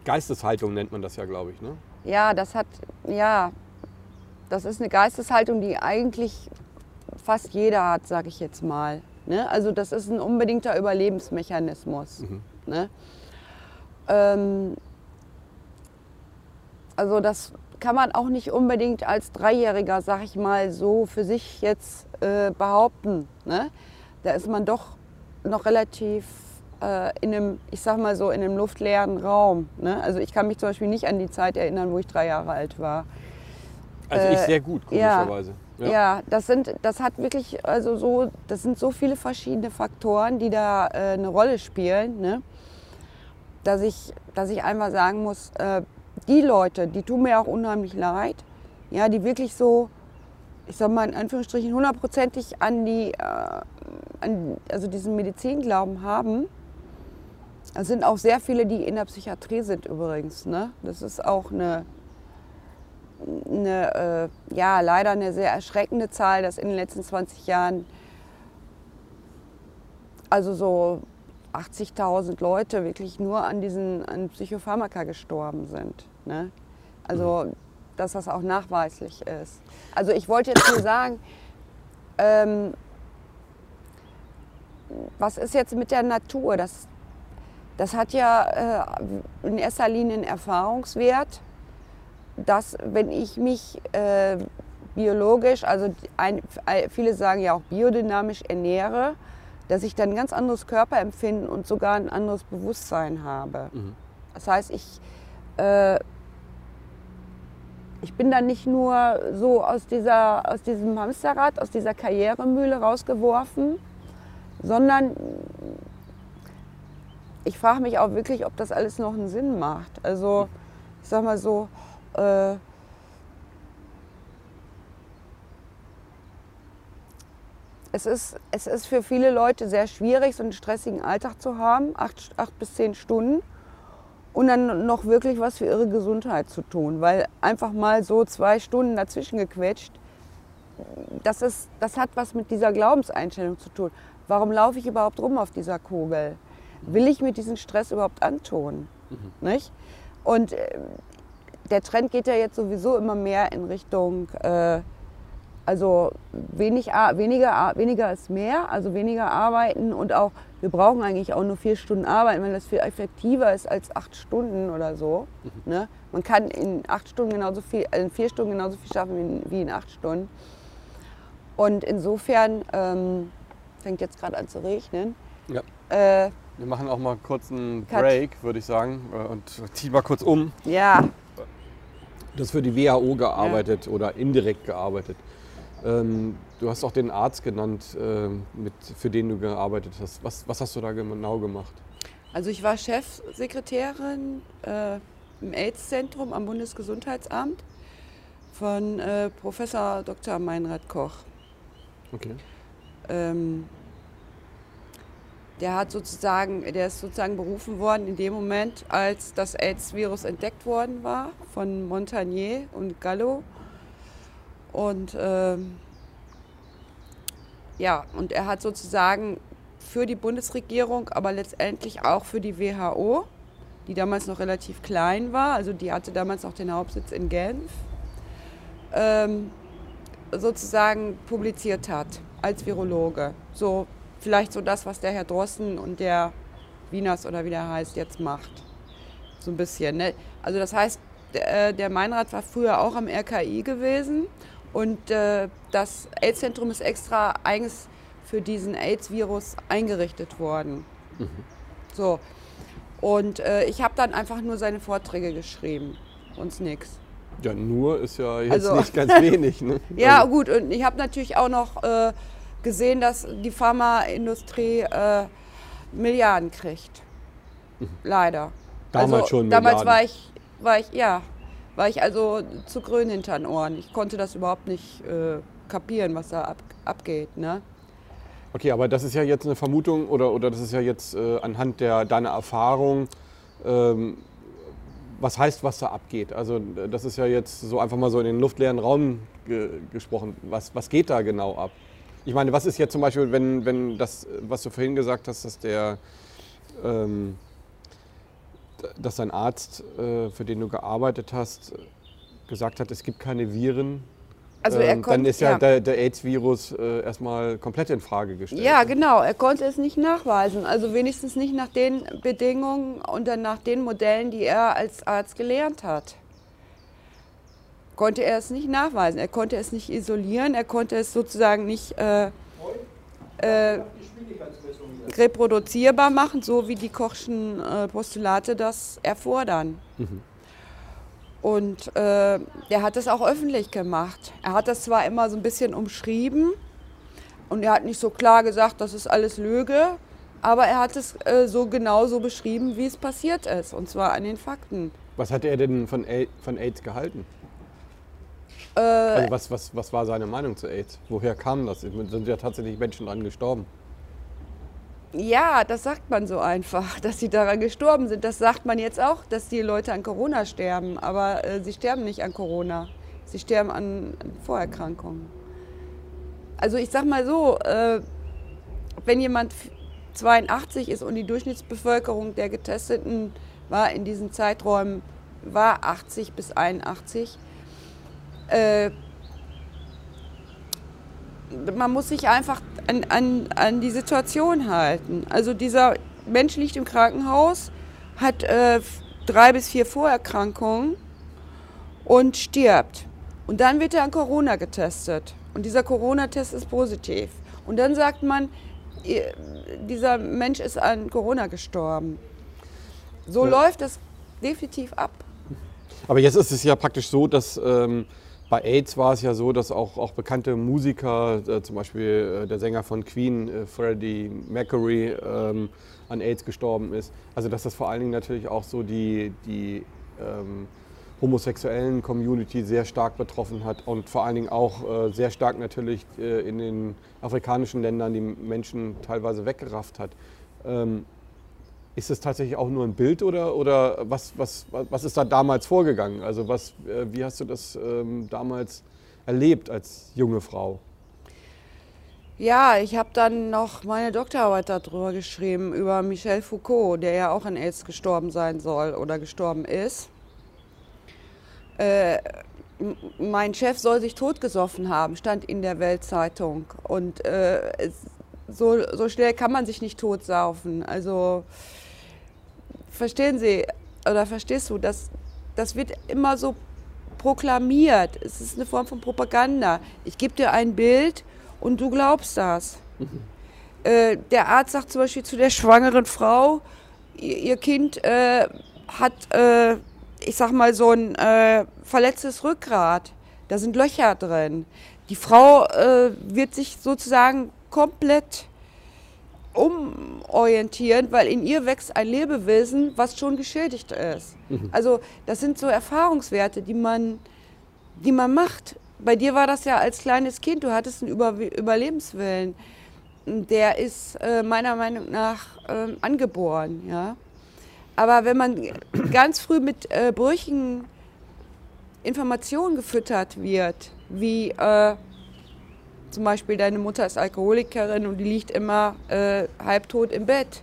Geisteshaltung nennt man das ja, glaube ich. Ne? ja, das hat, ja, das ist eine Geisteshaltung, die eigentlich fast jeder hat, sage ich jetzt mal. Ne? Also das ist ein unbedingter Überlebensmechanismus. Mhm. Ne? Ähm, also das kann man auch nicht unbedingt als Dreijähriger, sag ich mal, so für sich jetzt äh, behaupten. Ne? Da ist man doch noch relativ äh, in einem, ich sag mal so, in einem luftleeren Raum. Ne? Also ich kann mich zum Beispiel nicht an die Zeit erinnern, wo ich drei Jahre alt war. Also ich Äh, sehr gut, ja. komischerweise. Ja, das sind, das hat wirklich, also so, das sind so viele verschiedene Faktoren, die da äh, eine Rolle spielen, ne? Dass ich, dass ich einfach sagen muss, äh, die Leute, die tun mir auch unheimlich leid, ja, die wirklich so, ich sag mal in Anführungsstrichen hundertprozentig an die, äh, an, also diesen Medizinglauben haben. Es sind auch sehr viele, die in der Psychiatrie sind übrigens, ne? Das ist auch eine eine, äh, ja, leider eine sehr erschreckende Zahl, dass in den letzten 20 Jahren also so 80.000 Leute wirklich nur an diesen an Psychopharmaka gestorben sind. Ne? Also, dass das auch nachweislich ist. Also ich wollte jetzt nur sagen, ähm, was ist jetzt mit der Natur? Das, das hat ja äh, in erster Linie einen Erfahrungswert dass wenn ich mich äh, biologisch, also ein, viele sagen ja auch biodynamisch ernähre, dass ich dann ein ganz anderes Körperempfinden und sogar ein anderes Bewusstsein habe. Mhm. Das heißt, ich, äh, ich bin dann nicht nur so aus, dieser, aus diesem Hamsterrad, aus dieser Karrieremühle rausgeworfen, sondern ich frage mich auch wirklich, ob das alles noch einen Sinn macht. Also ich sag mal so, äh, es, ist, es ist für viele Leute sehr schwierig, so einen stressigen Alltag zu haben, acht, acht bis zehn Stunden, und dann noch wirklich was für ihre Gesundheit zu tun, weil einfach mal so zwei Stunden dazwischen gequetscht, das, ist, das hat was mit dieser Glaubenseinstellung zu tun. Warum laufe ich überhaupt rum auf dieser Kugel? Will ich mir diesen Stress überhaupt antun? Nicht? Und äh, der Trend geht ja jetzt sowieso immer mehr in Richtung, äh, also wenig, weniger, weniger ist mehr, also weniger arbeiten und auch, wir brauchen eigentlich auch nur vier Stunden arbeiten, weil das viel effektiver ist als acht Stunden oder so. Ne? Man kann in acht Stunden genauso viel, äh, in vier Stunden genauso viel schaffen wie in, acht Stunden. Und insofern ähm, fängt jetzt gerade an zu regnen. Ja. Äh, Wir machen auch mal kurz einen Cut. Break, würde ich sagen, äh, und ziehen mal kurz um. ja, Du hast für die WHO gearbeitet oder indirekt gearbeitet. Ähm, du hast auch den Arzt genannt, ähm, mit, für den du gearbeitet hast. Was, was hast du da genau gemacht? Also ich war Chefsekretärin äh, im AIDS-Zentrum am Bundesgesundheitsamt von äh, Professor Dr. Meinrad Koch. Okay. Ähm, der hat sozusagen, der ist sozusagen berufen worden in dem Moment, als das AIDS-Virus entdeckt worden war von Montagnier und Gallo. Und ähm, ja, und er hat sozusagen für die Bundesregierung, aber letztendlich auch für die WHO die damals noch relativ klein war. Also die hatte damals auch den Hauptsitz in Genf. Ähm, sozusagen publiziert hat als Virologe. So vielleicht so das, was der Herr Drossen und der Wieners oder wie der heißt jetzt macht. So ein bisschen. Ne? Also das heißt, der, äh, der Meinrad war früher auch am RKI gewesen und äh, das AIDS-Zentrum ist extra eigens für diesen AIDS-Virus eingerichtet worden. Mhm. So. Und äh, ich habe dann einfach nur seine Vorträge geschrieben, sonst nichts. Ja, nur ist ja jetzt also, nicht ganz wenig. Ne? ja, also. gut. Und ich habe natürlich auch noch äh, gesehen, dass die Pharmaindustrie äh, Milliarden kriegt. Mhm. Leider. Damals also, schon Milliarden. Damals war ich, war ich, ja, war ich also zu grün hinter den Ohren. Ich konnte das überhaupt nicht äh, kapieren, was da ab, abgeht. Ne? Okay, aber das ist ja jetzt eine Vermutung oder, oder das ist ja jetzt äh, anhand der, deiner Erfahrung. Ähm, was heißt, was da abgeht? Also das ist ja jetzt so einfach mal so in den luftleeren Raum ge gesprochen. Was, was geht da genau ab? Ich meine, was ist jetzt zum Beispiel, wenn, wenn das, was du vorhin gesagt hast, dass der, ähm, dass dein Arzt, äh, für den du gearbeitet hast, gesagt hat, es gibt keine Viren, also ähm, konnte, dann ist ja, ja. der, der AIDS-Virus äh, erstmal komplett in Frage gestellt. Ja, genau. Er konnte es nicht nachweisen. Also wenigstens nicht nach den Bedingungen und dann nach den Modellen, die er als Arzt gelernt hat. Konnte er es nicht nachweisen. Er konnte es nicht isolieren. Er konnte es sozusagen nicht äh, äh, reproduzierbar machen, so wie die Kochschen äh, Postulate das erfordern. Mhm. Und äh, er hat das auch öffentlich gemacht. Er hat das zwar immer so ein bisschen umschrieben und er hat nicht so klar gesagt, das ist alles Lüge, aber er hat es äh, so genauso beschrieben, wie es passiert ist, und zwar an den Fakten. Was hat er denn von, von AIDS gehalten? Äh, also was, was, was war seine Meinung zu AIDS? Woher kam das? Sind ja tatsächlich Menschen dran gestorben? Ja, das sagt man so einfach, dass sie daran gestorben sind. Das sagt man jetzt auch, dass die Leute an Corona sterben. Aber äh, sie sterben nicht an Corona. Sie sterben an, an Vorerkrankungen. Also ich sag mal so, äh, wenn jemand 82 ist und die Durchschnittsbevölkerung der Getesteten war in diesen Zeiträumen war 80 bis 81, äh, man muss sich einfach an, an, an die Situation halten. Also dieser Mensch liegt im Krankenhaus, hat äh, drei bis vier Vorerkrankungen und stirbt. Und dann wird er an Corona getestet. Und dieser Corona-Test ist positiv. Und dann sagt man, dieser Mensch ist an Corona gestorben. So ja. läuft es definitiv ab. Aber jetzt ist es ja praktisch so, dass ähm, bei AIDS war es ja so, dass auch, auch bekannte Musiker, äh, zum Beispiel äh, der Sänger von Queen, äh, Freddie Mercury, ähm, an AIDS gestorben ist. Also dass das vor allen Dingen natürlich auch so die, die ähm, homosexuellen Community sehr stark betroffen hat und vor allen Dingen auch äh, sehr stark natürlich äh, in den afrikanischen Ländern die Menschen teilweise weggerafft hat. Ähm, ist das tatsächlich auch nur ein Bild oder, oder was, was, was ist da damals vorgegangen? Also was, äh, wie hast du das ähm, damals erlebt als junge Frau? Ja, ich habe dann noch meine Doktorarbeit darüber geschrieben, über Michel Foucault, der ja auch an AIDS gestorben sein soll oder gestorben ist. Äh, mein Chef soll sich totgesoffen haben, stand in der Weltzeitung. Und äh, so, so schnell kann man sich nicht totsaufen. Also verstehen Sie oder verstehst du, das, das wird immer so proklamiert. Es ist eine Form von Propaganda. Ich gebe dir ein Bild und du glaubst das. Mhm. Äh, der Arzt sagt zum Beispiel zu der schwangeren Frau, ihr, ihr Kind äh, hat, äh, ich sag mal, so ein äh, verletztes Rückgrat. Da sind Löcher drin. Die Frau äh, wird sich sozusagen komplett umorientieren, weil in ihr wächst ein Lebewesen, was schon geschädigt ist. Mhm. Also das sind so Erfahrungswerte, die man, die man macht. Bei dir war das ja als kleines Kind, du hattest einen Über Überlebenswillen. Der ist äh, meiner Meinung nach äh, angeboren. Ja? Aber wenn man ganz früh mit äh, brüchigen Informationen gefüttert wird, wie äh, zum Beispiel deine Mutter ist Alkoholikerin und die liegt immer äh, halbtot im Bett,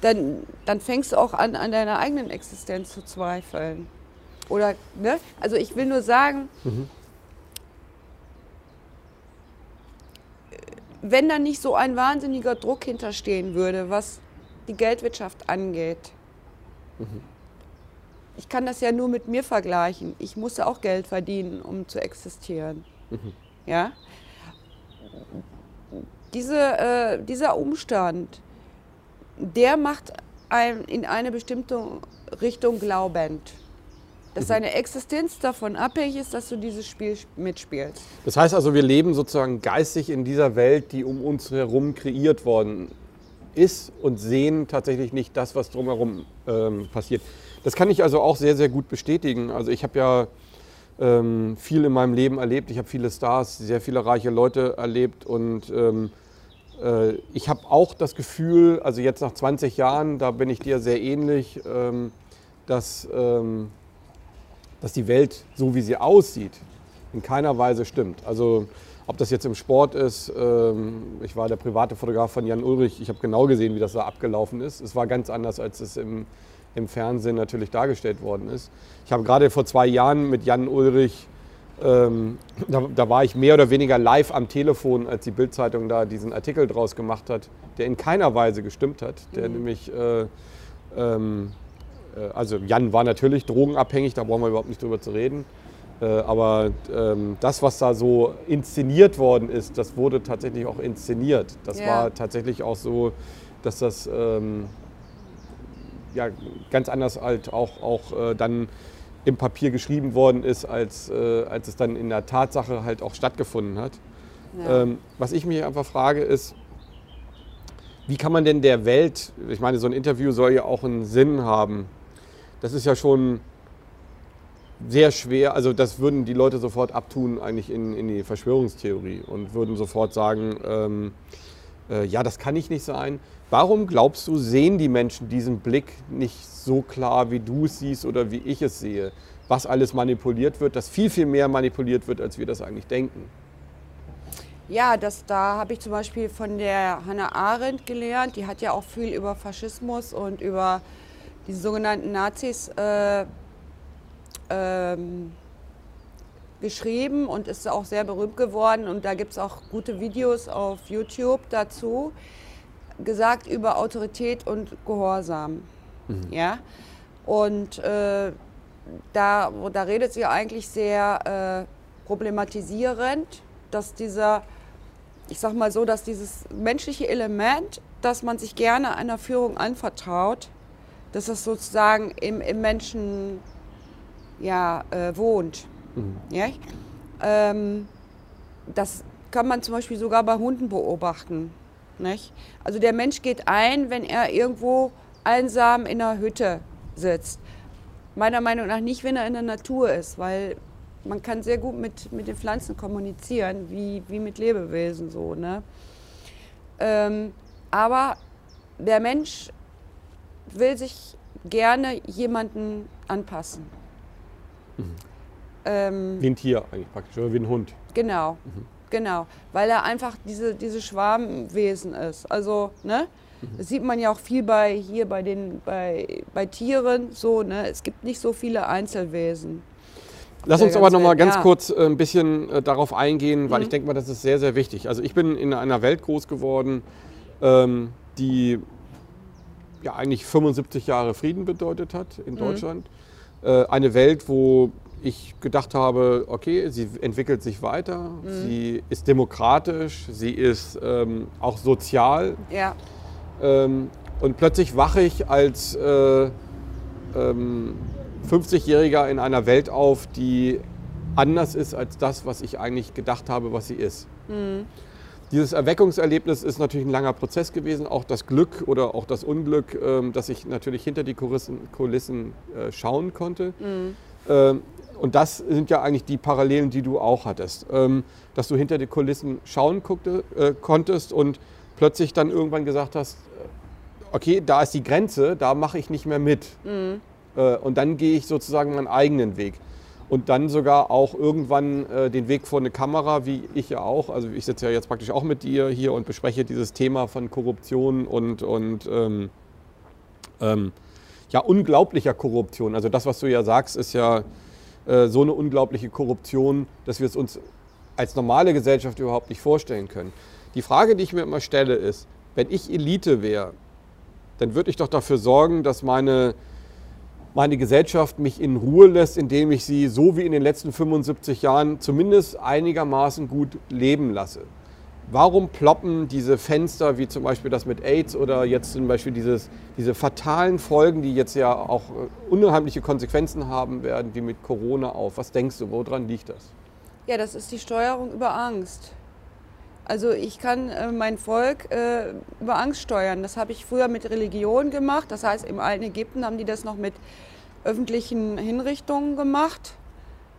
dann, dann fängst du auch an, an deiner eigenen Existenz zu zweifeln. Oder, ne? Also ich will nur sagen, mhm. wenn da nicht so ein wahnsinniger Druck hinterstehen würde, was die Geldwirtschaft angeht. Mhm. Ich kann das ja nur mit mir vergleichen. Ich musste auch Geld verdienen, um zu existieren. Mhm. Ja? Diese, äh, dieser Umstand, der macht einem in eine bestimmte Richtung glaubend dass deine Existenz davon abhängig ist, dass du dieses Spiel mitspielst. Das heißt also, wir leben sozusagen geistig in dieser Welt, die um uns herum kreiert worden ist und sehen tatsächlich nicht das, was drumherum ähm, passiert. Das kann ich also auch sehr, sehr gut bestätigen. Also ich habe ja ähm, viel in meinem Leben erlebt. Ich habe viele Stars, sehr viele reiche Leute erlebt und ähm, äh, ich habe auch das Gefühl, also jetzt nach 20 Jahren, da bin ich dir sehr ähnlich, ähm, dass ähm, dass die Welt, so wie sie aussieht, in keiner Weise stimmt. Also ob das jetzt im Sport ist, ähm, ich war der private Fotograf von Jan Ulrich, ich habe genau gesehen, wie das da abgelaufen ist. Es war ganz anders, als es im, im Fernsehen natürlich dargestellt worden ist. Ich habe gerade vor zwei Jahren mit Jan Ulrich, ähm, da, da, war ich mehr oder weniger live am Telefon, als die Bildzeitung da diesen Artikel draus gemacht hat, der in keiner Weise gestimmt hat, der mhm. nämlich äh, ähm, äh, also Jan war natürlich drogenabhängig, da brauchen wir überhaupt nicht drüber zu reden. Äh, aber ähm, das, was da so inszeniert worden ist, das wurde tatsächlich auch inszeniert. Das ja. war tatsächlich auch so, dass das ähm, ja, ganz anders halt auch, auch äh, dann im Papier geschrieben worden ist, als, äh, als es dann in der Tatsache halt auch stattgefunden hat. Ja. Ähm, was ich mich einfach frage ist, wie kann man denn der Welt, ich meine, so ein Interview soll ja auch einen Sinn haben, das ist ja schon sehr schwer. Also das würden die Leute sofort abtun eigentlich in, in die Verschwörungstheorie und würden sofort sagen, ähm, äh, ja, das kann nicht nicht sein. Warum glaubst du, sehen die Menschen diesen Blick nicht so klar, wie du es siehst oder wie ich es sehe? Was alles manipuliert wird, dass viel, viel mehr manipuliert wird, als wir das eigentlich denken. Ja, das, da habe ich zum Beispiel von der Hannah Arendt gelernt. Die hat ja auch viel über Faschismus und über die sogenannten Nazis äh, ähm, geschrieben und ist auch sehr berühmt geworden. Und da gibt es auch gute Videos auf YouTube dazu, gesagt über Autorität und Gehorsam. Mhm. Ja? Und äh, da, da redet sie eigentlich sehr äh, problematisierend, dass dieser, ich sag mal so, dass dieses menschliche Element, dass man sich gerne einer Führung anvertraut, dass das sozusagen im, im Menschen ja, äh, wohnt. Mhm. Ja? Ähm, das kann man zum Beispiel sogar bei Hunden beobachten. Nicht? Also der Mensch geht ein, wenn er irgendwo einsam in einer Hütte sitzt. Meiner Meinung nach nicht, wenn er in der Natur ist, weil man kann sehr gut mit, mit den Pflanzen kommunizieren, wie, wie mit Lebewesen so. Ne? Ähm, aber der Mensch will sich gerne jemanden anpassen. Mhm. Ähm, wie ein Tier eigentlich praktisch, oder wie ein Hund. Genau, mhm. Genau. Weil er einfach diese, diese Schwarmwesen ist. Also, ne? Mhm. Das sieht man ja auch viel bei hier bei den bei, bei Tieren so, ne? Es gibt nicht so viele Einzelwesen. Lass uns aber noch mal ganz ja. kurz äh, ein bisschen äh, darauf eingehen, weil mhm. ich denke mal, das ist sehr, sehr wichtig. Also ich bin in einer Welt groß geworden, ähm, die ja eigentlich 75 Jahre Frieden bedeutet hat in mhm. Deutschland. Mhm. Äh, eine Welt, wo ich gedacht habe, okay, sie entwickelt sich weiter, mhm. sie ist demokratisch, sie ist ähm, auch sozial. Ja. Ähm, und plötzlich wache ich als äh, ähm, 50-Jähriger in einer Welt auf, die anders ist als das, was ich eigentlich gedacht habe, was sie ist. Mhm. Dieses Erweckungserlebnis ist natürlich ein langer Prozess gewesen, auch das Glück oder auch das Unglück, ähm, dass ich natürlich hinter die Kulissen, Kulissen äh, schauen konnte. Mhm. Ähm, und das sind ja eigentlich die Parallelen, die du auch hattest, ähm, dass du hinter die Kulissen schauen guckte, äh, konntest und plötzlich dann irgendwann gesagt hast, äh, okay, da ist die Grenze, da mache ich nicht mehr mit. Mhm. Äh, und dann gehe ich sozusagen meinen eigenen Weg und dann sogar auch irgendwann äh, den Weg vor eine Kamera, wie ich ja auch. Also ich sitze ja jetzt praktisch auch mit dir hier und bespreche dieses Thema von Korruption und, und ähm, ähm, ja, unglaublicher Korruption. Also das, was du ja sagst, ist ja äh, so eine unglaubliche Korruption, dass wir es uns als normale Gesellschaft überhaupt nicht vorstellen können. Die Frage, die ich mir immer stelle, ist, wenn ich Elite wäre, dann würde ich doch dafür sorgen, dass meine, meine Gesellschaft mich in Ruhe lässt, indem ich sie so wie in den letzten 75 Jahren zumindest einigermaßen gut leben lasse. Warum ploppen diese Fenster, wie zum Beispiel das mit AIDS oder jetzt zum Beispiel dieses, diese fatalen Folgen, die jetzt ja auch äh, unheimliche Konsequenzen haben werden, wie mit Corona auf? Was denkst du, woran liegt das? Ja, das ist die Steuerung über Angst. Also ich kann äh, mein Volk äh, über Angst steuern. Das habe ich früher mit Religion gemacht. Das heißt, im alten Ägypten haben die das noch mit öffentlichen Hinrichtungen gemacht.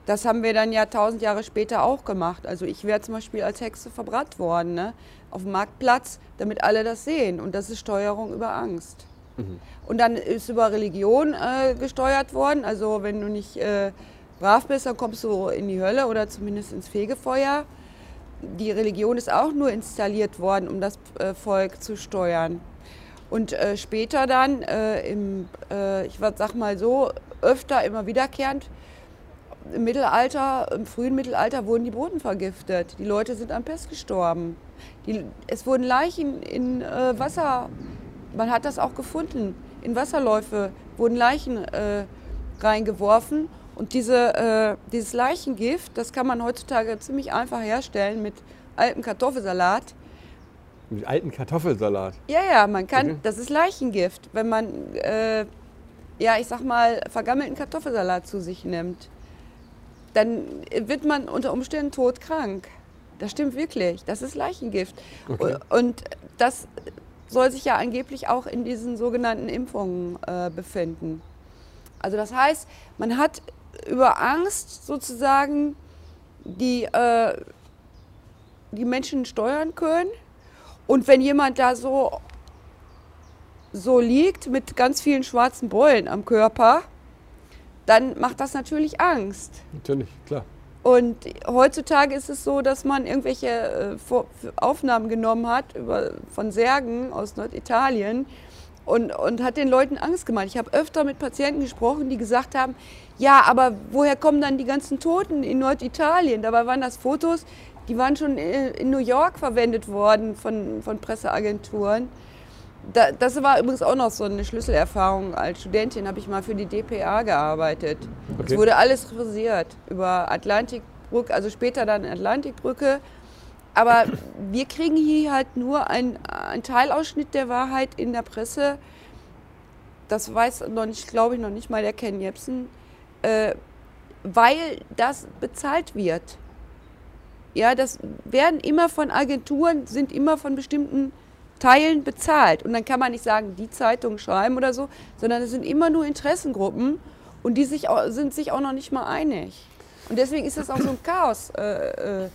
Das haben wir dann ja tausend Jahre später auch gemacht. Also ich wäre zum Beispiel als Hexe verbrannt worden ne? auf dem Marktplatz, damit alle das sehen. Und das ist Steuerung über Angst. Mhm. Und dann ist über Religion äh, gesteuert worden. Also wenn du nicht äh, brav bist, dann kommst du in die Hölle oder zumindest ins Fegefeuer die Religion ist auch nur installiert worden, um das äh, Volk zu steuern. Und äh, später dann, äh, im, äh, ich sag mal so, öfter immer wiederkehrend, im Mittelalter, im frühen Mittelalter wurden die Boden vergiftet. Die Leute sind an Pest gestorben. Die, es wurden Leichen in äh, Wasser, man hat das auch gefunden, in Wasserläufe wurden Leichen äh, reingeworfen und diese, äh, dieses Leichengift, das kann man heutzutage ziemlich einfach herstellen mit altem Kartoffelsalat. Mit altem Kartoffelsalat? Ja, ja, man kann, okay. das ist Leichengift, wenn man, äh, ja, ich sag mal, vergammelten Kartoffelsalat zu sich nimmt. Dann wird man unter Umständen todkrank. Das stimmt wirklich, das ist Leichengift. Okay. Und das soll sich ja angeblich auch in diesen sogenannten Impfungen äh, befinden. Also das heißt, man hat über Angst sozusagen die, äh, die Menschen steuern können. Und wenn jemand da so, so liegt mit ganz vielen schwarzen Beulen am Körper, dann macht das natürlich Angst. Natürlich, klar. Und heutzutage ist es so, dass man irgendwelche äh, Aufnahmen genommen hat über, von Särgen aus Norditalien und, und hat den Leuten Angst gemacht. Ich habe öfter mit Patienten gesprochen, die gesagt haben, ja, aber woher kommen dann die ganzen Toten in Norditalien? Dabei waren das Fotos, die waren schon in New York verwendet worden von, von Presseagenturen. Da, das war übrigens auch noch so eine Schlüsselerfahrung. Als Studentin habe ich mal für die DPA gearbeitet. Okay. Es wurde alles frisiert über Atlantikbrücke, also später dann Atlantikbrücke. Aber wir kriegen hier halt nur einen Teilausschnitt der Wahrheit in der Presse. Das weiß noch nicht, glaube ich, noch nicht mal der Ken Jebsen äh, weil das bezahlt wird. Ja, das werden immer von Agenturen, sind immer von bestimmten Teilen bezahlt. Und dann kann man nicht sagen, die Zeitung schreiben oder so, sondern es sind immer nur Interessengruppen und die sich auch, sind sich auch noch nicht mal einig. Und deswegen ist das auch so ein Chaos äh, äh,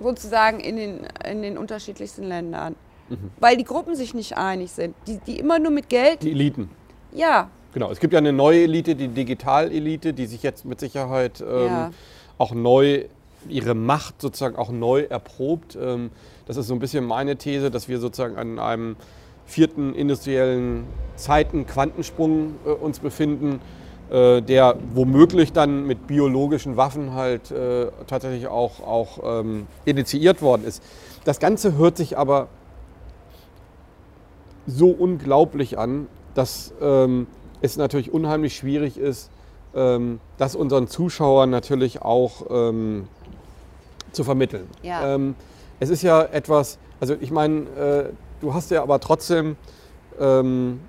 sozusagen in den, in den unterschiedlichsten Ländern. Mhm. Weil die Gruppen sich nicht einig sind, die, die immer nur mit Geld. Die Eliten. Ja, Genau, es gibt ja eine neue Elite, die Digital-Elite, die sich jetzt mit Sicherheit ähm, ja. auch neu, ihre Macht sozusagen auch neu erprobt. Ähm, das ist so ein bisschen meine These, dass wir sozusagen an einem vierten industriellen Zeiten-Quantensprung äh, uns befinden, äh, der womöglich dann mit biologischen Waffen halt äh, tatsächlich auch, auch ähm, initiiert worden ist. Das Ganze hört sich aber so unglaublich an, dass ähm, es natürlich unheimlich schwierig ist, ähm, das unseren Zuschauern natürlich auch ähm, zu vermitteln. Ja. Es ist ja etwas, also ich meine, äh, du hast ja aber trotzdem ähm,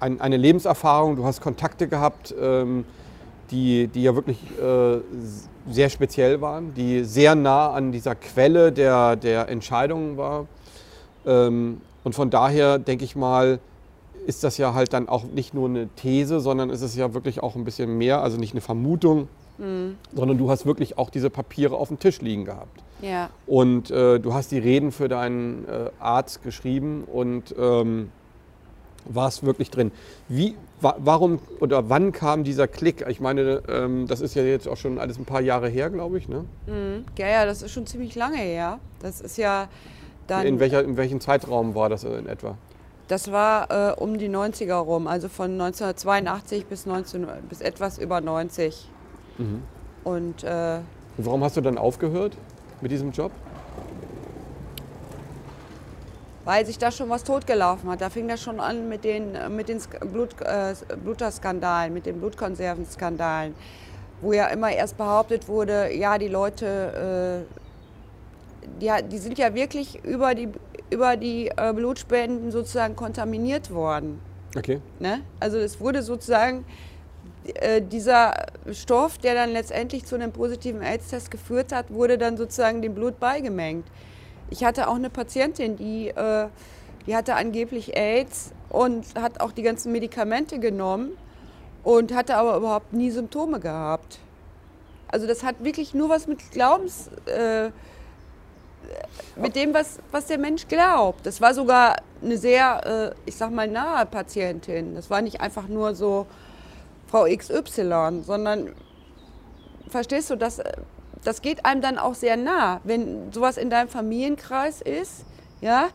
ein, eine Lebenserfahrung, du hast Kontakte gehabt, ähm, die, die ja wirklich äh, sehr speziell waren, die sehr nah an dieser Quelle der, der Entscheidungen war. Ähm, und von daher denke ich mal, ist das ja halt dann auch nicht nur eine These, sondern es ist ja wirklich auch ein bisschen mehr, also nicht eine Vermutung, mhm. sondern du hast wirklich auch diese Papiere auf dem Tisch liegen gehabt. Ja. Und äh, du hast die Reden für deinen äh, Arzt geschrieben und ähm, warst wirklich drin. Wie, wa warum oder wann kam dieser Klick? Ich meine, ähm, das ist ja jetzt auch schon alles ein paar Jahre her, glaube ich. Ne? Mhm. Ja, ja, das ist schon ziemlich lange her. Das ist ja dann. In, welcher, in welchem Zeitraum war das in etwa? Das war äh, um die 90er rum, also von 1982 bis, 19, bis etwas über 90. Mhm. Und äh, Und warum hast du dann aufgehört mit diesem Job? weil sich da schon was totgelaufen hat. Da fing das schon an mit den, mit den Blut, äh, Bluterskandalen, mit den Blutkonservenskandalen, wo ja immer erst behauptet wurde, ja, die Leute, äh, die, die sind ja wirklich über die, über die äh, Blutspenden sozusagen kontaminiert worden. Okay. Ne? Also es wurde sozusagen äh, dieser Stoff, der dann letztendlich zu einem positiven AIDS-Test geführt hat, wurde dann sozusagen dem Blut beigemengt. Ich hatte auch eine Patientin, die, äh, die hatte angeblich AIDS und hat auch die ganzen Medikamente genommen und hatte aber überhaupt nie Symptome gehabt. Also das hat wirklich nur was mit Glaubens, äh, mit dem, was, was der Mensch glaubt. Das war sogar eine sehr, äh, ich sag mal, nahe Patientin. Das war nicht einfach nur so Frau XY, sondern verstehst du, das, das geht einem dann auch sehr nah, wenn sowas in deinem Familienkreis ist, ja,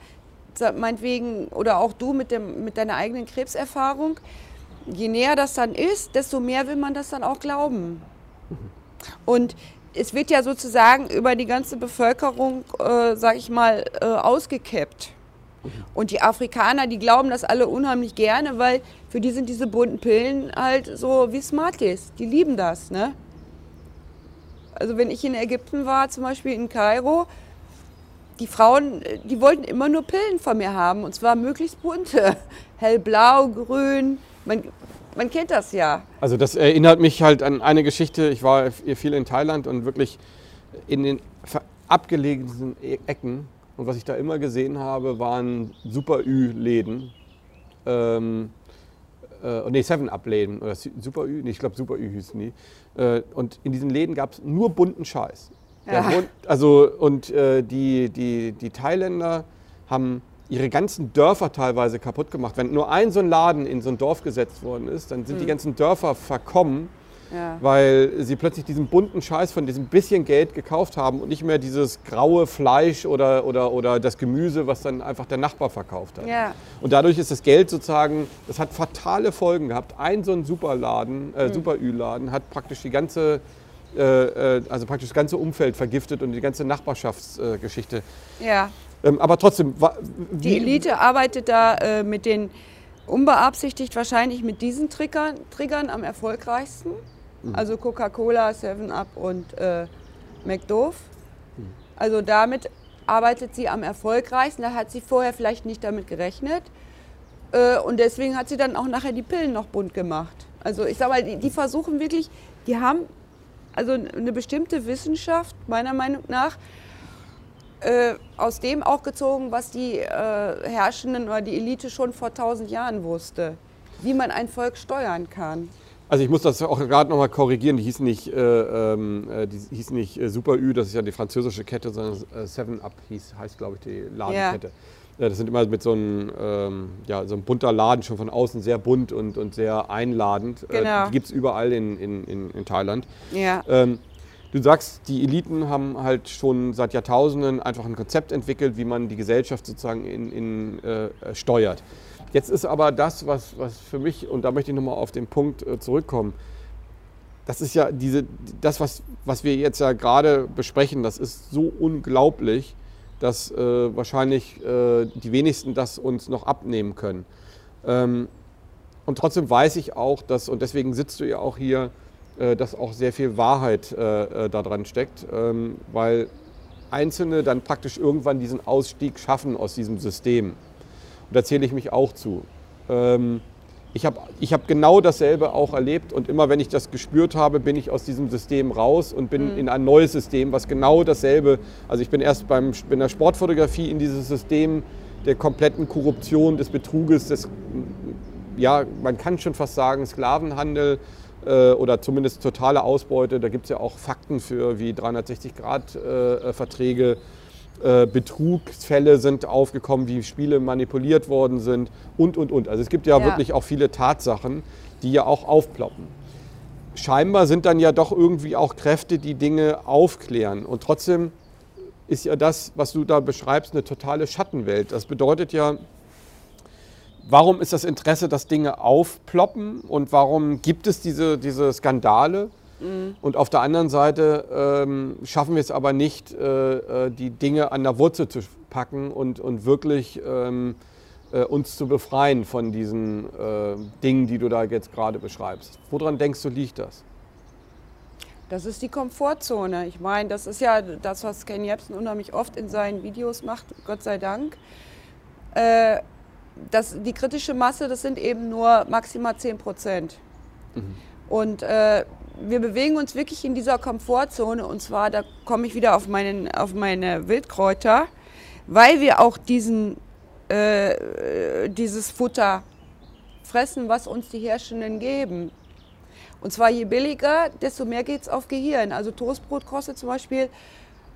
meinetwegen, oder auch du mit, dem, mit deiner eigenen Krebserfahrung, je näher das dann ist, desto mehr will man das dann auch glauben. Und es wird ja sozusagen über die ganze Bevölkerung, äh, sag ich mal, äh, ausgekippt. Und die Afrikaner, die glauben das alle unheimlich gerne, weil für die sind diese bunten Pillen halt so wie Smarties. Die lieben das, ne? Also wenn ich in Ägypten war, zum Beispiel in Kairo, die Frauen, die wollten immer nur Pillen von mir haben und zwar möglichst bunte. Hellblau, grün, man, man kennt das ja. Also das erinnert mich halt an eine Geschichte. Ich war viel in Thailand und wirklich in den abgelegensten E- Ecken. Und was ich da immer gesehen habe, waren Super-Ü-Läden. Ähm, äh, nee, Seven-Up-Läden oder Si- Super-Ü, nee, ich glaube Super-Ü hießen die. Äh, und in diesen Läden gab es nur bunten Scheiß. Ja. Bund- also und äh, die, die, die Thailänder haben ihre ganzen Dörfer teilweise kaputt gemacht. Wenn nur ein so ein Laden in so ein Dorf gesetzt worden ist, dann sind die ganzen Dörfer verkommen, Ja. weil sie plötzlich diesen bunten Scheiß von diesem bisschen Geld gekauft haben und nicht mehr dieses graue Fleisch oder, oder, oder das Gemüse, was dann einfach der Nachbar verkauft hat. Ja. Und dadurch ist das Geld sozusagen, das hat fatale Folgen gehabt. Ein so ein Superladen, äh, Super-Ü-Laden hat praktisch die ganze, äh, äh, also praktisch das ganze Umfeld vergiftet und die ganze Nachbarschaftsgeschichte. Geschichte. ja. ähm, aber trotzdem, Die Elite arbeitet da äh, mit den, unbeabsichtigt wahrscheinlich mit diesen Triggern, Triggern am erfolgreichsten. Also Coca-Cola, 7-Up und äh, McDove. Also damit arbeitet sie am erfolgreichsten. Da hat sie vorher vielleicht nicht damit gerechnet. Äh, und deswegen hat sie dann auch nachher die Pillen noch bunt gemacht. Also ich sag mal, die, die versuchen wirklich, die haben also eine bestimmte Wissenschaft, meiner Meinung nach, äh, aus dem auch gezogen, was die äh, Herrschenden oder die Elite schon vor tausend Jahren wusste, wie man ein Volk steuern kann. Also ich muss das auch gerade nochmal korrigieren. Die hießen nicht, äh, ähm, äh, die hießen nicht äh, Super Ü, das ist ja die französische Kette, sondern äh, Seven Up hieß, heißt, glaube ich, die Ladenkette. Ja. Das sind immer mit so einem, ähm, ja, so einem bunter Laden, schon von außen sehr bunt und, und sehr einladend. Äh, Genau. die gibt es überall in, in, in, in Thailand. Ja, Ähm, du sagst, die Eliten haben halt schon seit Jahrtausenden einfach ein Konzept entwickelt, wie man die Gesellschaft sozusagen in, in, äh, äh, steuert. Jetzt ist aber das, was, was für mich, und da möchte ich nochmal auf den Punkt äh, zurückkommen, das ist ja diese, das, was, was wir jetzt ja gerade besprechen, das ist so unglaublich, dass äh, wahrscheinlich äh, die wenigsten das uns noch abnehmen können. Ähm, und trotzdem weiß ich auch, dass, und deswegen sitzt du ja auch hier, äh, dass auch sehr viel Wahrheit äh, äh, da dran steckt, ähm, weil Einzelne dann praktisch irgendwann diesen Ausstieg schaffen aus diesem System. Und da zähle ich mich auch zu. Ähm, ich habe ich hab genau dasselbe auch erlebt und immer wenn ich das gespürt habe, bin ich aus diesem System raus und bin in ein neues System, was genau dasselbe, also ich bin erst beim, bei der Sportfotografie in dieses System der kompletten Korruption, des Betruges, des, ja, man kann schon fast sagen, Sklavenhandel äh, oder zumindest totale Ausbeute. Da gibt es ja auch Fakten für, wie 360-Grad-Verträge. Äh, Betrugsfälle sind aufgekommen, wie Spiele manipuliert worden sind und, und, und. Also es gibt ja, Ja. wirklich auch viele Tatsachen, die ja auch aufploppen. Scheinbar sind dann ja doch irgendwie auch Kräfte, die Dinge aufklären. Und trotzdem ist ja das, was du da beschreibst, eine totale Schattenwelt. Das bedeutet ja, warum ist das Interesse, dass Dinge aufploppen und warum gibt es diese, diese Skandale? Mhm. Und auf der anderen Seite ähm, schaffen wir es aber nicht, äh, äh, die Dinge an der Wurzel zu packen und, und wirklich ähm, äh, uns zu befreien von diesen äh, Dingen, die du da jetzt gerade beschreibst. Woran denkst du, liegt das? Das ist die Komfortzone. Ich meine, das ist ja das, was Ken Jebsen unheimlich oft in seinen Videos macht, Gott sei Dank. Äh, das, die kritische Masse, das sind eben nur maximal 10 Prozent. Mhm. Und äh, wir bewegen uns wirklich in dieser Komfortzone. Und zwar, da komme ich wieder auf, meinen, auf meine Wildkräuter, weil wir auch diesen, äh, dieses Futter fressen, was uns die Herrschenden geben. Und zwar je billiger, desto mehr geht es auf Gehirn. Also Toastbrot kostet zum Beispiel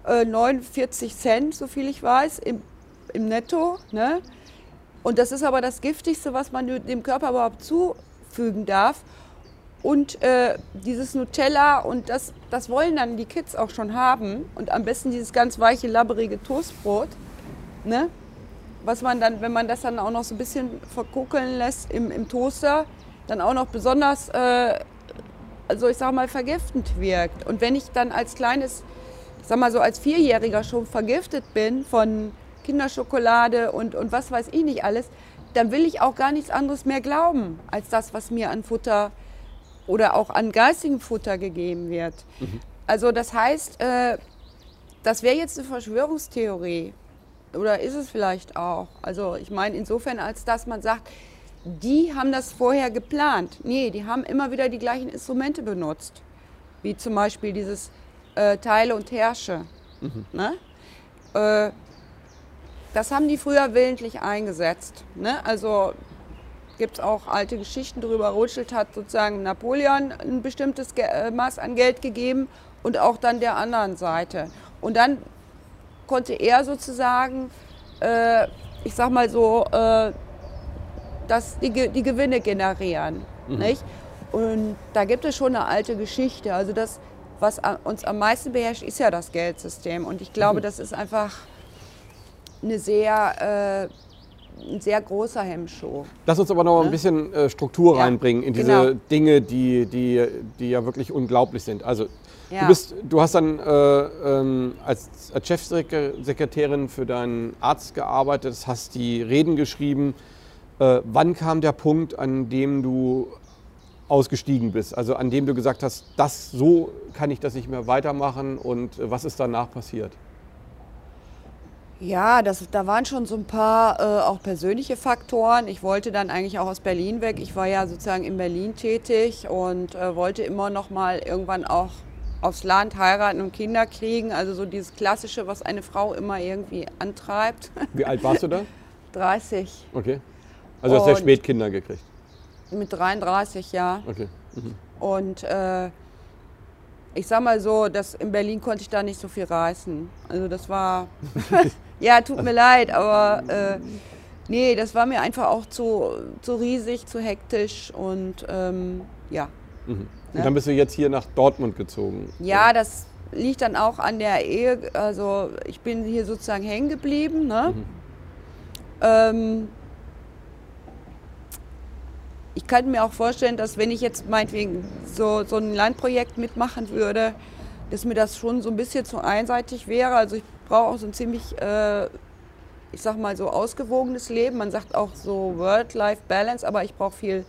äh, 49 Cent, so viel ich weiß, im, im Netto. Ne? Und das ist aber das Giftigste, was man dem Körper überhaupt zufügen darf. Und äh, dieses Nutella, und das, das wollen dann die Kids auch schon haben. Und am besten dieses ganz weiche, labberige Toastbrot. Ne? Was man dann, wenn man das dann auch noch so ein bisschen verkokeln lässt im, im Toaster, dann auch noch besonders äh, also ich sag mal, vergiftend wirkt. Und wenn ich dann als kleines, ich sag mal so als Vierjähriger schon vergiftet bin von Kinderschokolade und, und was weiß ich nicht alles, dann will ich auch gar nichts anderes mehr glauben, als das, was mir an Futter oder auch an geistigem Futter gegeben wird. Mhm. Also das heißt, äh, das wäre jetzt eine Verschwörungstheorie. Oder ist es vielleicht auch? Also ich meine insofern, als dass man sagt, die haben das vorher geplant. Nee, die haben immer wieder die gleichen Instrumente benutzt. Wie zum Beispiel dieses äh, Teile und Herrsche. Mhm. Ne? Äh, das haben die früher willentlich eingesetzt. Ne? Also gibt es auch alte Geschichten darüber. Rothschild hat sozusagen Napoleon ein bestimmtes äh, Maß an Geld gegeben und auch dann der anderen Seite. Und dann konnte er sozusagen, äh, ich sag mal so, äh, dass die, die Gewinne generieren. Mhm. Nicht? Und da gibt es schon eine alte Geschichte. Also das, was uns am meisten beherrscht, ist ja das Geldsystem. Und ich glaube, mhm. das ist einfach eine sehr, äh, ein sehr großer Hemmschuh. Lass uns aber noch ne? ein bisschen äh, Struktur ja. reinbringen in diese genau. Dinge, die, die, die ja wirklich unglaublich sind. Also ja. du, bist, du hast dann äh, ähm, als, als Chefsekretärin für deinen Arzt gearbeitet, hast die Reden geschrieben äh, wann kam der Punkt, an dem du ausgestiegen bist? Also an dem du gesagt hast, das so kann ich das nicht mehr weitermachen und äh, was ist danach passiert? Ja, das, da waren schon so ein paar äh, auch persönliche Faktoren. Ich wollte dann eigentlich auch aus Berlin weg. Ich war ja sozusagen in Berlin tätig und äh, wollte immer noch mal irgendwann auch aufs Land heiraten und Kinder kriegen. Also so dieses Klassische, was eine Frau immer irgendwie antreibt. Wie alt warst du da? 30. Okay. Also hast du ja spät Kinder gekriegt? Mit 33, ja. Okay. Mhm. Und äh, ich sag mal so, dass in Berlin konnte ich da nicht so viel reißen. Also das war, ja, tut mir leid, aber äh, nee, das war mir einfach auch zu, zu riesig, zu hektisch und ähm, ja. Mhm. Und ne? dann bist du jetzt hier nach Dortmund gezogen? Ja, das liegt dann auch an der Ehe. Also ich bin hier sozusagen hängen geblieben. Ne? Mhm. Ähm, ich könnte mir auch vorstellen, dass wenn ich jetzt meinetwegen so, so ein Landprojekt mitmachen würde, dass mir das schon so ein bisschen zu einseitig wäre. Also ich brauche auch so ein ziemlich, äh, ich sag mal so ausgewogenes Leben. Man sagt auch so Work-Life-Balance, aber ich brauche viel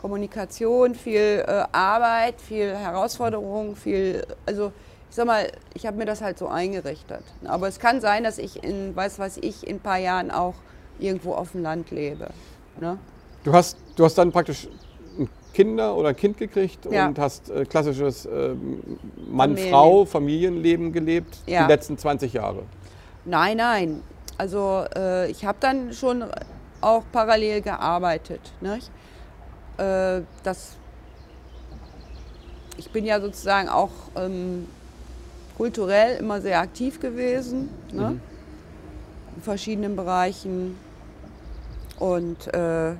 Kommunikation, viel äh, Arbeit, viel Herausforderung, viel, also ich sag mal, ich habe mir das halt so eingerichtet. Aber es kann sein, dass ich in, weiß was ich, in ein paar Jahren auch irgendwo auf dem Land lebe. Ne? Du hast, du hast dann praktisch Kinder oder ein Kind gekriegt ja. und hast äh, klassisches äh, Mann-Frau, Familienleben gelebt, ja. die letzten 20 Jahre. Nein, nein. Also äh, ich habe dann schon auch parallel gearbeitet. Nicht? Äh, das, ich bin ja sozusagen auch ähm, kulturell immer sehr aktiv gewesen, ne? mhm. in verschiedenen Bereichen. Und äh,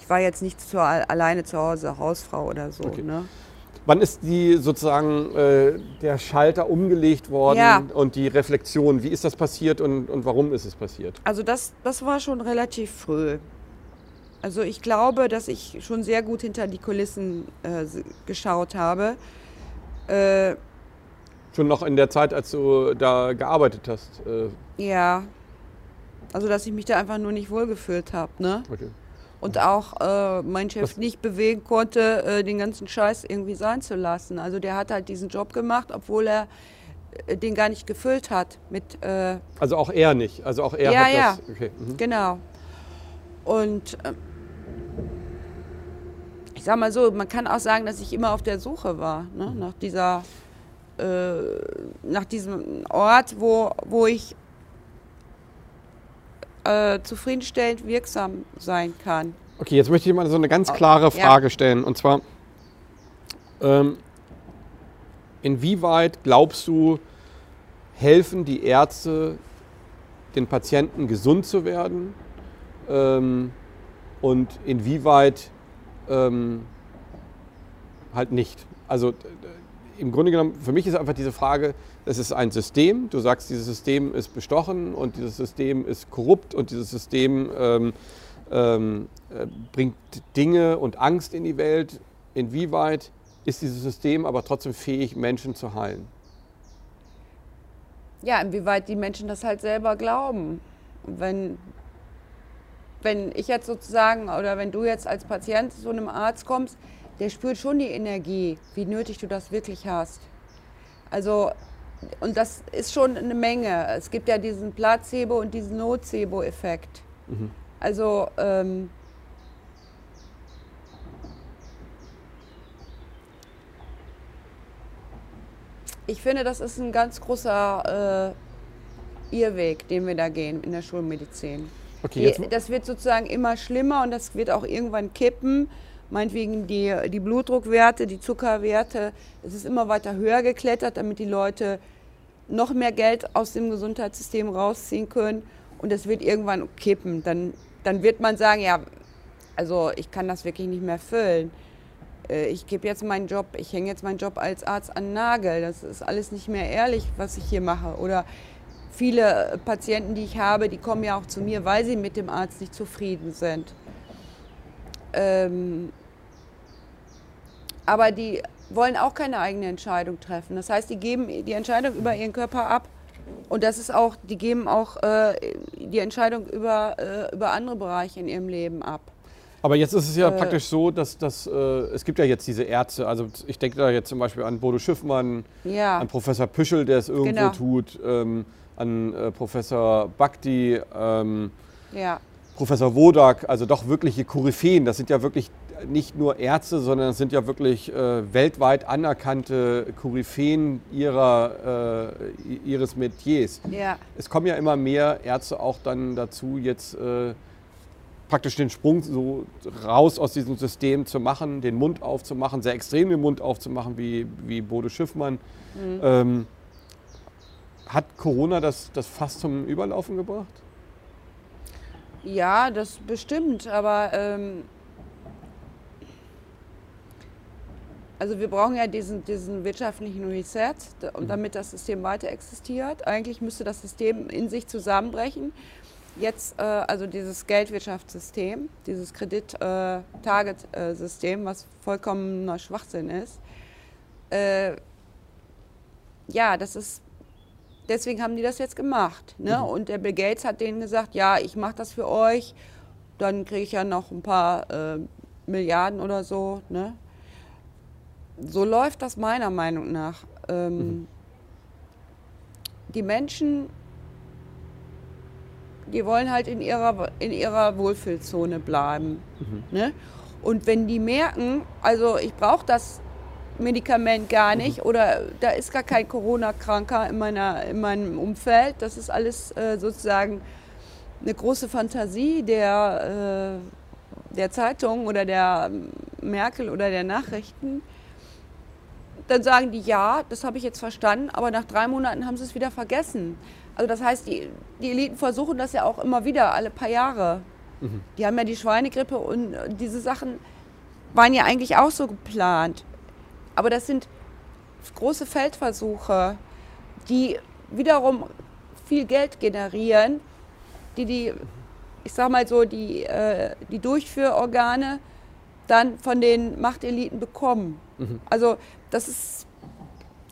ich war jetzt nicht zu, alleine zu Hause, Hausfrau oder so. Okay. Ne? Wann ist die sozusagen äh, der Schalter umgelegt worden ja. und die Reflexion? Wie ist das passiert und, und warum ist es passiert? Also das, das war schon relativ früh. Also ich glaube, dass ich schon sehr gut hinter die Kulissen äh, geschaut habe. Äh, schon noch in der Zeit, als du da gearbeitet hast? Äh. Ja. Also dass ich mich da einfach nur nicht wohlgefühlt habe. Ne? Okay. Und auch äh, mein Chef nicht bewegen konnte, äh, den ganzen Scheiß irgendwie sein zu lassen. Also der hat halt diesen Job gemacht, obwohl er äh, den gar nicht gefüllt hat mit. Äh also auch er nicht. Also auch er ja, hat ja. das. Okay. Mhm. Genau. Und ähm, ich sag mal so, man kann auch sagen, dass ich immer auf der Suche war, ne? nach dieser, äh, nach diesem Ort, wo, wo ich äh, zufriedenstellend wirksam sein kann. Okay, jetzt möchte ich mal so eine ganz klare Frage ja. stellen. Und zwar, ähm, inwieweit glaubst du, helfen die Ärzte den Patienten gesund zu werden? Ähm, und inwieweit ähm, halt nicht. Also im Grunde genommen, für mich ist einfach diese Frage, es ist ein System, du sagst, dieses System ist bestochen und dieses System ist korrupt und dieses System ähm, ähm, äh, bringt Dinge und Angst in die Welt. Inwieweit ist dieses System aber trotzdem fähig, Menschen zu heilen? Ja, inwieweit die Menschen das halt selber glauben. Wenn wenn ich jetzt sozusagen oder wenn du jetzt als Patient zu einem Arzt kommst, der spürt schon die Energie, wie nötig du das wirklich hast. Also, und das ist schon eine Menge. Es gibt ja diesen Placebo- und diesen Nocebo-Effekt. Mhm. Also, ähm, ich finde, das ist ein ganz großer äh, Irrweg, den wir da gehen in der Schulmedizin. Okay, das wird sozusagen immer schlimmer und das wird auch irgendwann kippen. Meinetwegen die, die Blutdruckwerte, die Zuckerwerte, es ist immer weiter höher geklettert, damit die Leute noch mehr Geld aus dem Gesundheitssystem rausziehen können. Und es wird irgendwann kippen. Dann, dann wird man sagen, ja, also ich kann das wirklich nicht mehr füllen. Äh, ich gebe jetzt meinen Job, ich hänge jetzt meinen Job als Arzt an den Nagel. Das ist alles nicht mehr ehrlich, was ich hier mache. Oder viele Patienten, die ich habe, die kommen ja auch zu mir, weil sie mit dem Arzt nicht zufrieden sind. Ähm, aber die wollen auch keine eigene Entscheidung treffen. Das heißt, die geben die Entscheidung über ihren Körper ab. Und das ist auch, die geben auch äh, die Entscheidung über, äh, über andere Bereiche in ihrem Leben ab. Aber jetzt ist es ja äh, praktisch so, dass, dass äh, es gibt ja jetzt diese Ärzte, also ich denke da jetzt zum Beispiel an Bodo Schiffmann, ja. an Professor Püschel, der es irgendwo genau. tut. Ähm, an äh, Professor Bhakti, ähm, ja. Professor Wodak, also doch wirkliche Koryphäen. Das sind ja wirklich nicht nur Ärzte, sondern es sind ja wirklich äh, weltweit anerkannte Koryphäen ihrer, äh, ihres Metiers. Ja. Es kommen ja immer mehr Ärzte auch dann dazu, jetzt äh, praktisch den Sprung so raus aus diesem System zu machen, den Mund aufzumachen, sehr extrem den Mund aufzumachen, wie, wie Bode Schiffmann. Mhm. Ähm, hat Corona das, das fast zum Überlaufen gebracht? Ja, das bestimmt, aber ähm, also wir brauchen ja diesen, diesen wirtschaftlichen Reset, mhm. damit das System weiter existiert. Eigentlich müsste das System in sich zusammenbrechen. Jetzt, äh, also dieses Geldwirtschaftssystem, dieses Kredit-Target-System, äh, was vollkommener Schwachsinn ist, äh, ja, das ist deswegen haben die das jetzt gemacht. Ne? Mhm. Und der Bill Gates hat denen gesagt, ja, ich mache das für euch, dann kriege ich ja noch ein paar äh, Milliarden oder so. Ne? So läuft das meiner Meinung nach. Ähm, mhm. Die Menschen, die wollen halt in ihrer, in ihrer Wohlfühlzone bleiben. Mhm. Ne? Und wenn die merken, also ich brauche das Medikament gar nicht oder da ist gar kein Corona-Kranker in, in meinem Umfeld. Das ist alles äh, sozusagen eine große Fantasie der, äh, der Zeitung oder der Merkel oder der Nachrichten. Dann sagen die, ja, das habe ich jetzt verstanden, aber nach drei Monaten haben sie es wieder vergessen. Also das heißt, die, die Eliten versuchen das ja auch immer wieder, alle paar Jahre. Mhm. Die haben ja die Schweinegrippe und diese Sachen waren ja eigentlich auch so geplant. Aber das sind große Feldversuche, die wiederum viel Geld generieren, die die, ich sag mal so, die, äh, die Durchführorgane dann von den Machteliten bekommen. Mhm. Also das ist,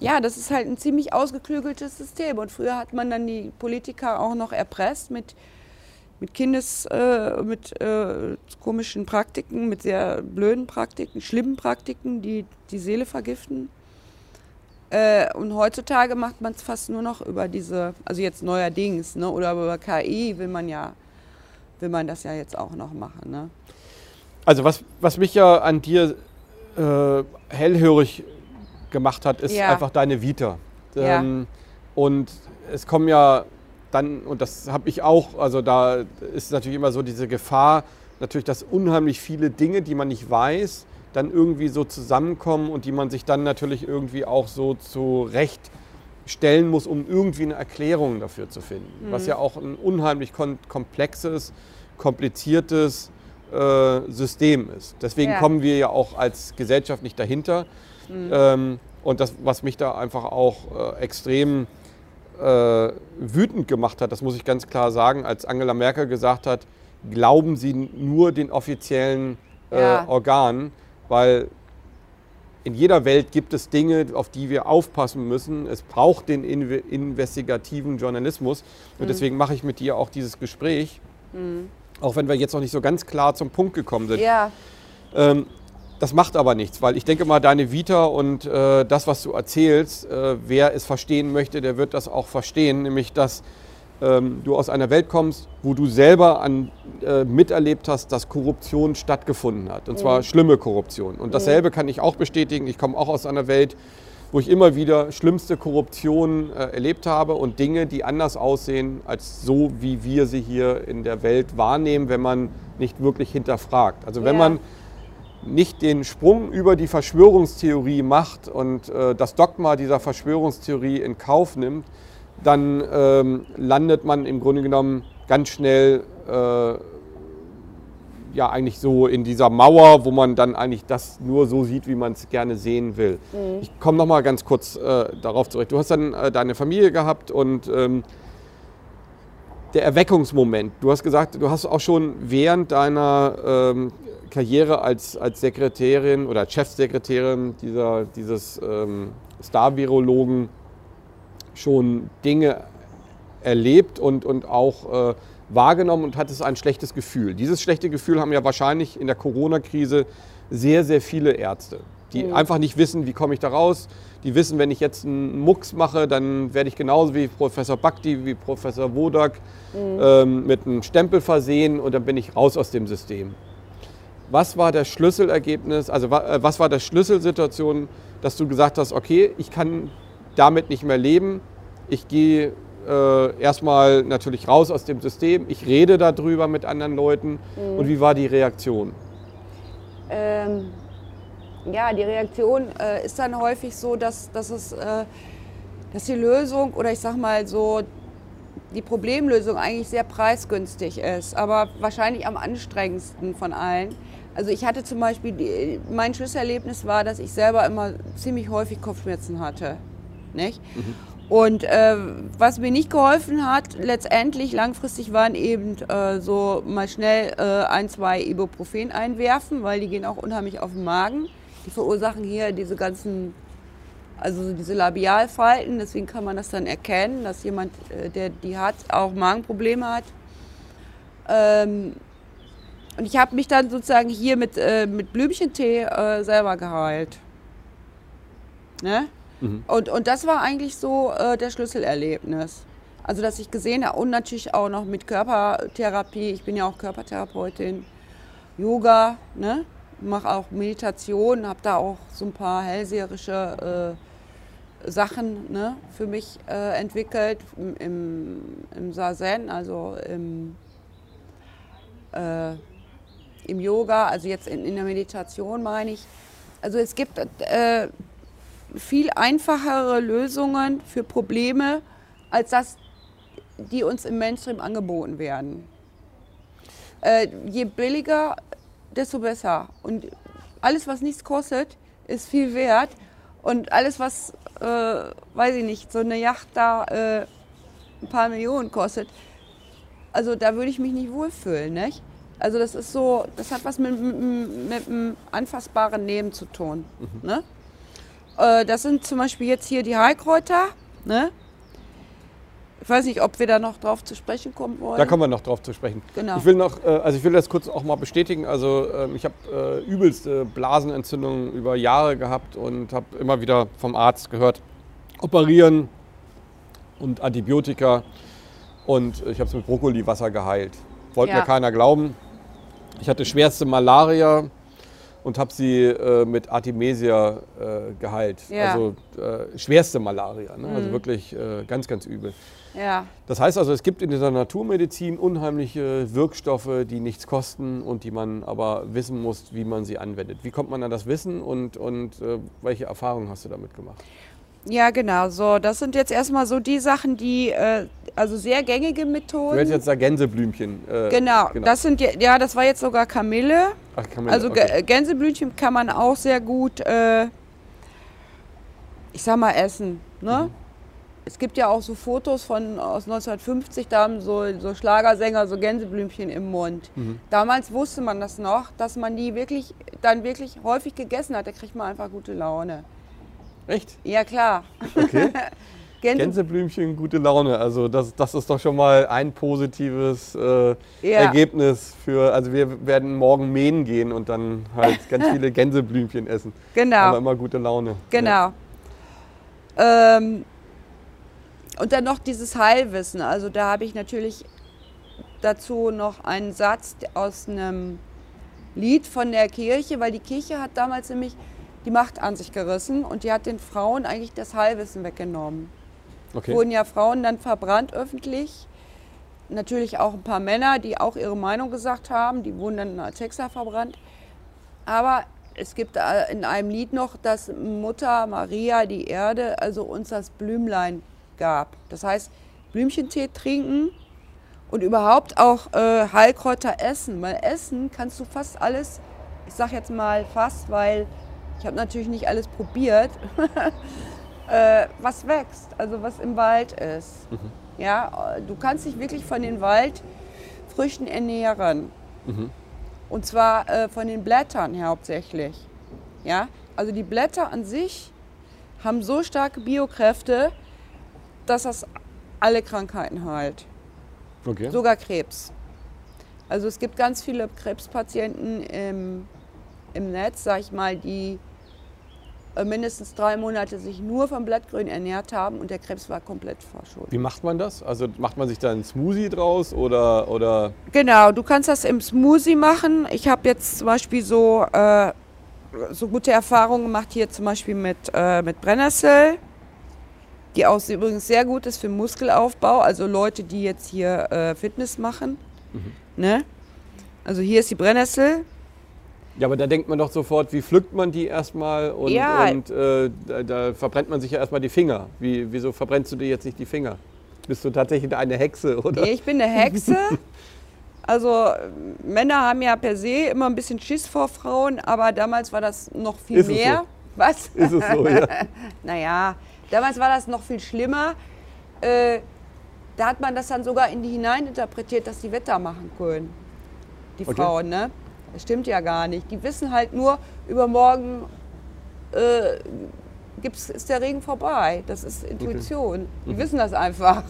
ja, das ist halt ein ziemlich ausgeklügeltes System. Und früher hat man dann die Politiker auch noch erpresst mit, mit Kindes, äh, mit äh, komischen Praktiken, mit sehr blöden Praktiken, schlimmen Praktiken, die die Seele vergiften. Äh, und heutzutage macht man es fast nur noch über diese, also jetzt neuerdings, ne, oder über KI will man ja, will man das ja jetzt auch noch machen. Ne? Also was, was mich ja an dir äh, hellhörig gemacht hat, ist ja. einfach deine Vita. Ähm, ja. Und es kommen ja dann, und das habe ich auch, also da ist natürlich immer so diese Gefahr, natürlich, dass unheimlich viele Dinge, die man nicht weiß, dann irgendwie so zusammenkommen und die man sich dann natürlich irgendwie auch so zurecht stellen muss, um irgendwie eine Erklärung dafür zu finden. Mhm. Was ja auch ein unheimlich komplexes, kompliziertes äh, System ist. Deswegen ja. kommen wir ja auch als Gesellschaft nicht dahinter. Mhm. Ähm, und das, was mich da einfach auch äh, extrem äh, wütend gemacht hat, das muss ich ganz klar sagen, als Angela Merkel gesagt hat, glauben Sie nur den offiziellen äh, ja. Organen weil in jeder Welt gibt es Dinge, auf die wir aufpassen müssen. Es braucht den investigativen Journalismus. Und mhm. deswegen mache ich mit dir auch dieses Gespräch, mhm. auch wenn wir jetzt noch nicht so ganz klar zum Punkt gekommen sind. Ja. Ähm, das macht aber nichts, weil ich denke mal, deine Vita und äh, das, was du erzählst, äh, wer es verstehen möchte, der wird das auch verstehen, nämlich dass ähm, du aus einer Welt kommst, wo du selber an, äh, miterlebt hast, dass Korruption stattgefunden hat. Und zwar mhm. schlimme Korruption. Und dasselbe mhm. kann ich auch bestätigen. Ich komme auch aus einer Welt, wo ich immer wieder schlimmste Korruption äh, erlebt habe und Dinge, die anders aussehen als so, wie wir sie hier in der Welt wahrnehmen, wenn man nicht wirklich hinterfragt. Also wenn ja. man nicht den Sprung über die Verschwörungstheorie macht und äh, das Dogma dieser Verschwörungstheorie in Kauf nimmt, dann ähm, landet man im Grunde genommen ganz schnell äh, ja eigentlich so in dieser Mauer, wo man dann eigentlich das nur so sieht, wie man es gerne sehen will. Mhm. Ich komme noch mal ganz kurz äh, darauf zurück. Du hast dann äh, deine Familie gehabt und ähm, der Erweckungsmoment. Du hast gesagt, du hast auch schon während deiner ähm, Karriere als, als Sekretärin oder Chefsekretärin dieser, dieses ähm, Star-Virologen schon Dinge erlebt und, und auch äh, wahrgenommen und hattest ein schlechtes Gefühl. Dieses schlechte Gefühl haben ja wahrscheinlich in der Corona-Krise sehr, sehr viele Ärzte, die mhm. einfach nicht wissen, wie komme ich da raus. Die wissen, wenn ich jetzt einen Mucks mache, dann werde ich genauso wie Professor Bakti, wie Professor Wodak mhm. ähm, mit einem Stempel versehen und dann bin ich raus aus dem System. Was war das Schlüsselergebnis, also äh, was war das Schlüsselsituation, dass du gesagt hast, okay, ich kann damit nicht mehr leben. Ich gehe äh, erstmal natürlich raus aus dem System. Ich rede darüber mit anderen Leuten. Mhm. Und wie war die Reaktion? Ähm, ja, die Reaktion äh, ist dann häufig so, dass, dass, es, äh, dass die Lösung oder ich sag mal so die Problemlösung eigentlich sehr preisgünstig ist, aber wahrscheinlich am anstrengendsten von allen. Also ich hatte zum Beispiel, mein Schlüsselerlebnis war, dass ich selber immer ziemlich häufig Kopfschmerzen hatte. Nicht? Mhm. Und äh, was mir nicht geholfen hat, letztendlich langfristig waren eben äh, so mal schnell äh, ein, zwei Ibuprofen einwerfen, weil die gehen auch unheimlich auf den Magen. Die verursachen hier diese ganzen, also diese Labialfalten. Deswegen kann man das dann erkennen, dass jemand, äh, der die hat, auch Magenprobleme hat. Ähm, und ich habe mich dann sozusagen hier mit, äh, mit Blümchentee äh, selber geheilt. Ne? Mhm. Und, und das war eigentlich so äh, der Schlüsselerlebnis. Also, dass ich gesehen habe und natürlich auch noch mit Körpertherapie. Ich bin ja auch Körpertherapeutin, Yoga, ne? mache auch Meditation, habe da auch so ein paar hellseherische äh, Sachen ne, für mich äh, entwickelt im, im, im Sazen, also im, äh, im Yoga, also jetzt in, in der Meditation meine ich. Also es gibt äh, viel einfachere Lösungen für Probleme, als das, die uns im Mainstream angeboten werden. Äh, je billiger, desto besser. Und alles, was nichts kostet, ist viel wert. Und alles, was, äh, weiß ich nicht, so eine Yacht da äh, ein paar Millionen kostet, also da würde ich mich nicht wohlfühlen, nicht? Also das ist so, das hat was mit, mit, mit einem anfassbaren Leben zu tun. Mhm. Ne? Äh, das sind zum Beispiel jetzt hier die Heilkräuter. Ne? Ich weiß nicht, ob wir da noch drauf zu sprechen kommen wollen. Da kommen wir noch drauf zu sprechen. Genau. Ich will noch, äh, also ich will das kurz auch mal bestätigen. Also ähm, ich habe äh, übelste Blasenentzündungen über Jahre gehabt und habe immer wieder vom Arzt gehört, operieren und Antibiotika. Und ich habe es mit Brokkoliwasser geheilt. Wollte Ja. mir keiner glauben. Ich hatte schwerste Malaria und habe sie äh, mit Artemisia äh, geheilt. Ja. Also äh, schwerste Malaria. Ne? Mhm. Also wirklich äh, ganz, ganz übel. ja, Das heißt also, es gibt in dieser Naturmedizin unheimliche Wirkstoffe, die nichts kosten und die man aber wissen muss, wie man sie anwendet. Wie kommt man an das Wissen und, und äh, welche Erfahrungen hast du damit gemacht? Ja, genau. So, das sind jetzt erstmal so die Sachen, die, äh, also sehr gängige Methoden. Du hättest jetzt da Gänseblümchen. äh, genau, das sind ja, ja, das war jetzt sogar Kamille. Ach, man, Also okay. Gä- Gänseblümchen kann man auch sehr gut, äh, ich sag mal, essen. Ne? Mhm. Es gibt ja auch so Fotos von aus 1950, da haben so, so Schlagersänger so Gänseblümchen im Mund. Mhm. Damals wusste man das noch, dass man die wirklich dann wirklich häufig gegessen hat. Da kriegt man einfach gute Laune. Echt? Ja klar. Okay. Gänse Gänseblümchen, gute Laune. Also das, das ist doch schon mal ein positives äh, Ja. Ergebnis für. Also wir werden morgen mähen gehen und dann halt ganz viele Gänseblümchen essen. genau. Aber immer gute Laune. Genau. Ähm, und dann noch dieses Heilwissen. Also da habe ich natürlich dazu noch einen Satz aus einem Lied von der Kirche, weil die Kirche hat damals nämlich die Macht an sich gerissen und die hat den Frauen eigentlich das Heilwissen weggenommen. Okay. Wurden ja Frauen dann verbrannt öffentlich. Natürlich auch ein paar Männer, die auch ihre Meinung gesagt haben, die wurden dann als Hexer verbrannt. Aber es gibt äh, in einem Lied noch, dass Mutter Maria die Erde, also uns das Blümlein gab. Das heißt, Blümchentee trinken und überhaupt auch äh, Heilkräuter essen. Weil essen kannst du fast alles, ich sag jetzt mal fast, weil ich habe natürlich nicht alles probiert, äh, was wächst, also was im Wald ist. Ja, äh, du kannst dich wirklich von den Waldfrüchten ernähren. Mhm. Und zwar äh, von den Blättern hauptsächlich. Ja, also die Blätter an sich haben so starke Biokräfte, dass das alle Krankheiten heilt, okay. sogar Krebs. Also es gibt ganz viele Krebspatienten im, im Netz, sag ich mal, die äh, mindestens drei Monate sich nur vom Blattgrün ernährt haben und der Krebs war komplett verschwunden. Wie macht man das? Also macht man sich da einen Smoothie draus oder, oder Genau, du kannst das im Smoothie machen. Ich habe jetzt zum Beispiel so, äh, so gute Erfahrungen gemacht hier zum Beispiel mit, äh, mit Brennnessel, die auch übrigens sehr gut ist für Muskelaufbau, also Leute, die jetzt hier äh, Fitness machen. Ne? Also hier ist die Brennnessel. Ja, aber da denkt man doch sofort, wie pflückt man die erstmal und, Ja. und äh, da, da verbrennt man sich ja erstmal die Finger. Wie, wieso verbrennst du dir jetzt nicht die Finger? Bist du tatsächlich eine Hexe, oder? Ich bin eine Hexe. Also Männer haben ja per se immer ein bisschen Schiss vor Frauen, aber damals war das noch viel Ist es mehr. so? Was? Ist es so, ja? Naja, damals war das noch viel schlimmer. Äh, da hat man das dann sogar in die hineininterpretiert, dass die Wetter machen können. Die Okay. Frauen, ne? Das stimmt ja gar nicht. Die wissen halt nur, übermorgen äh, gibt's, ist der Regen vorbei. Das ist Intuition. Die wissen das einfach.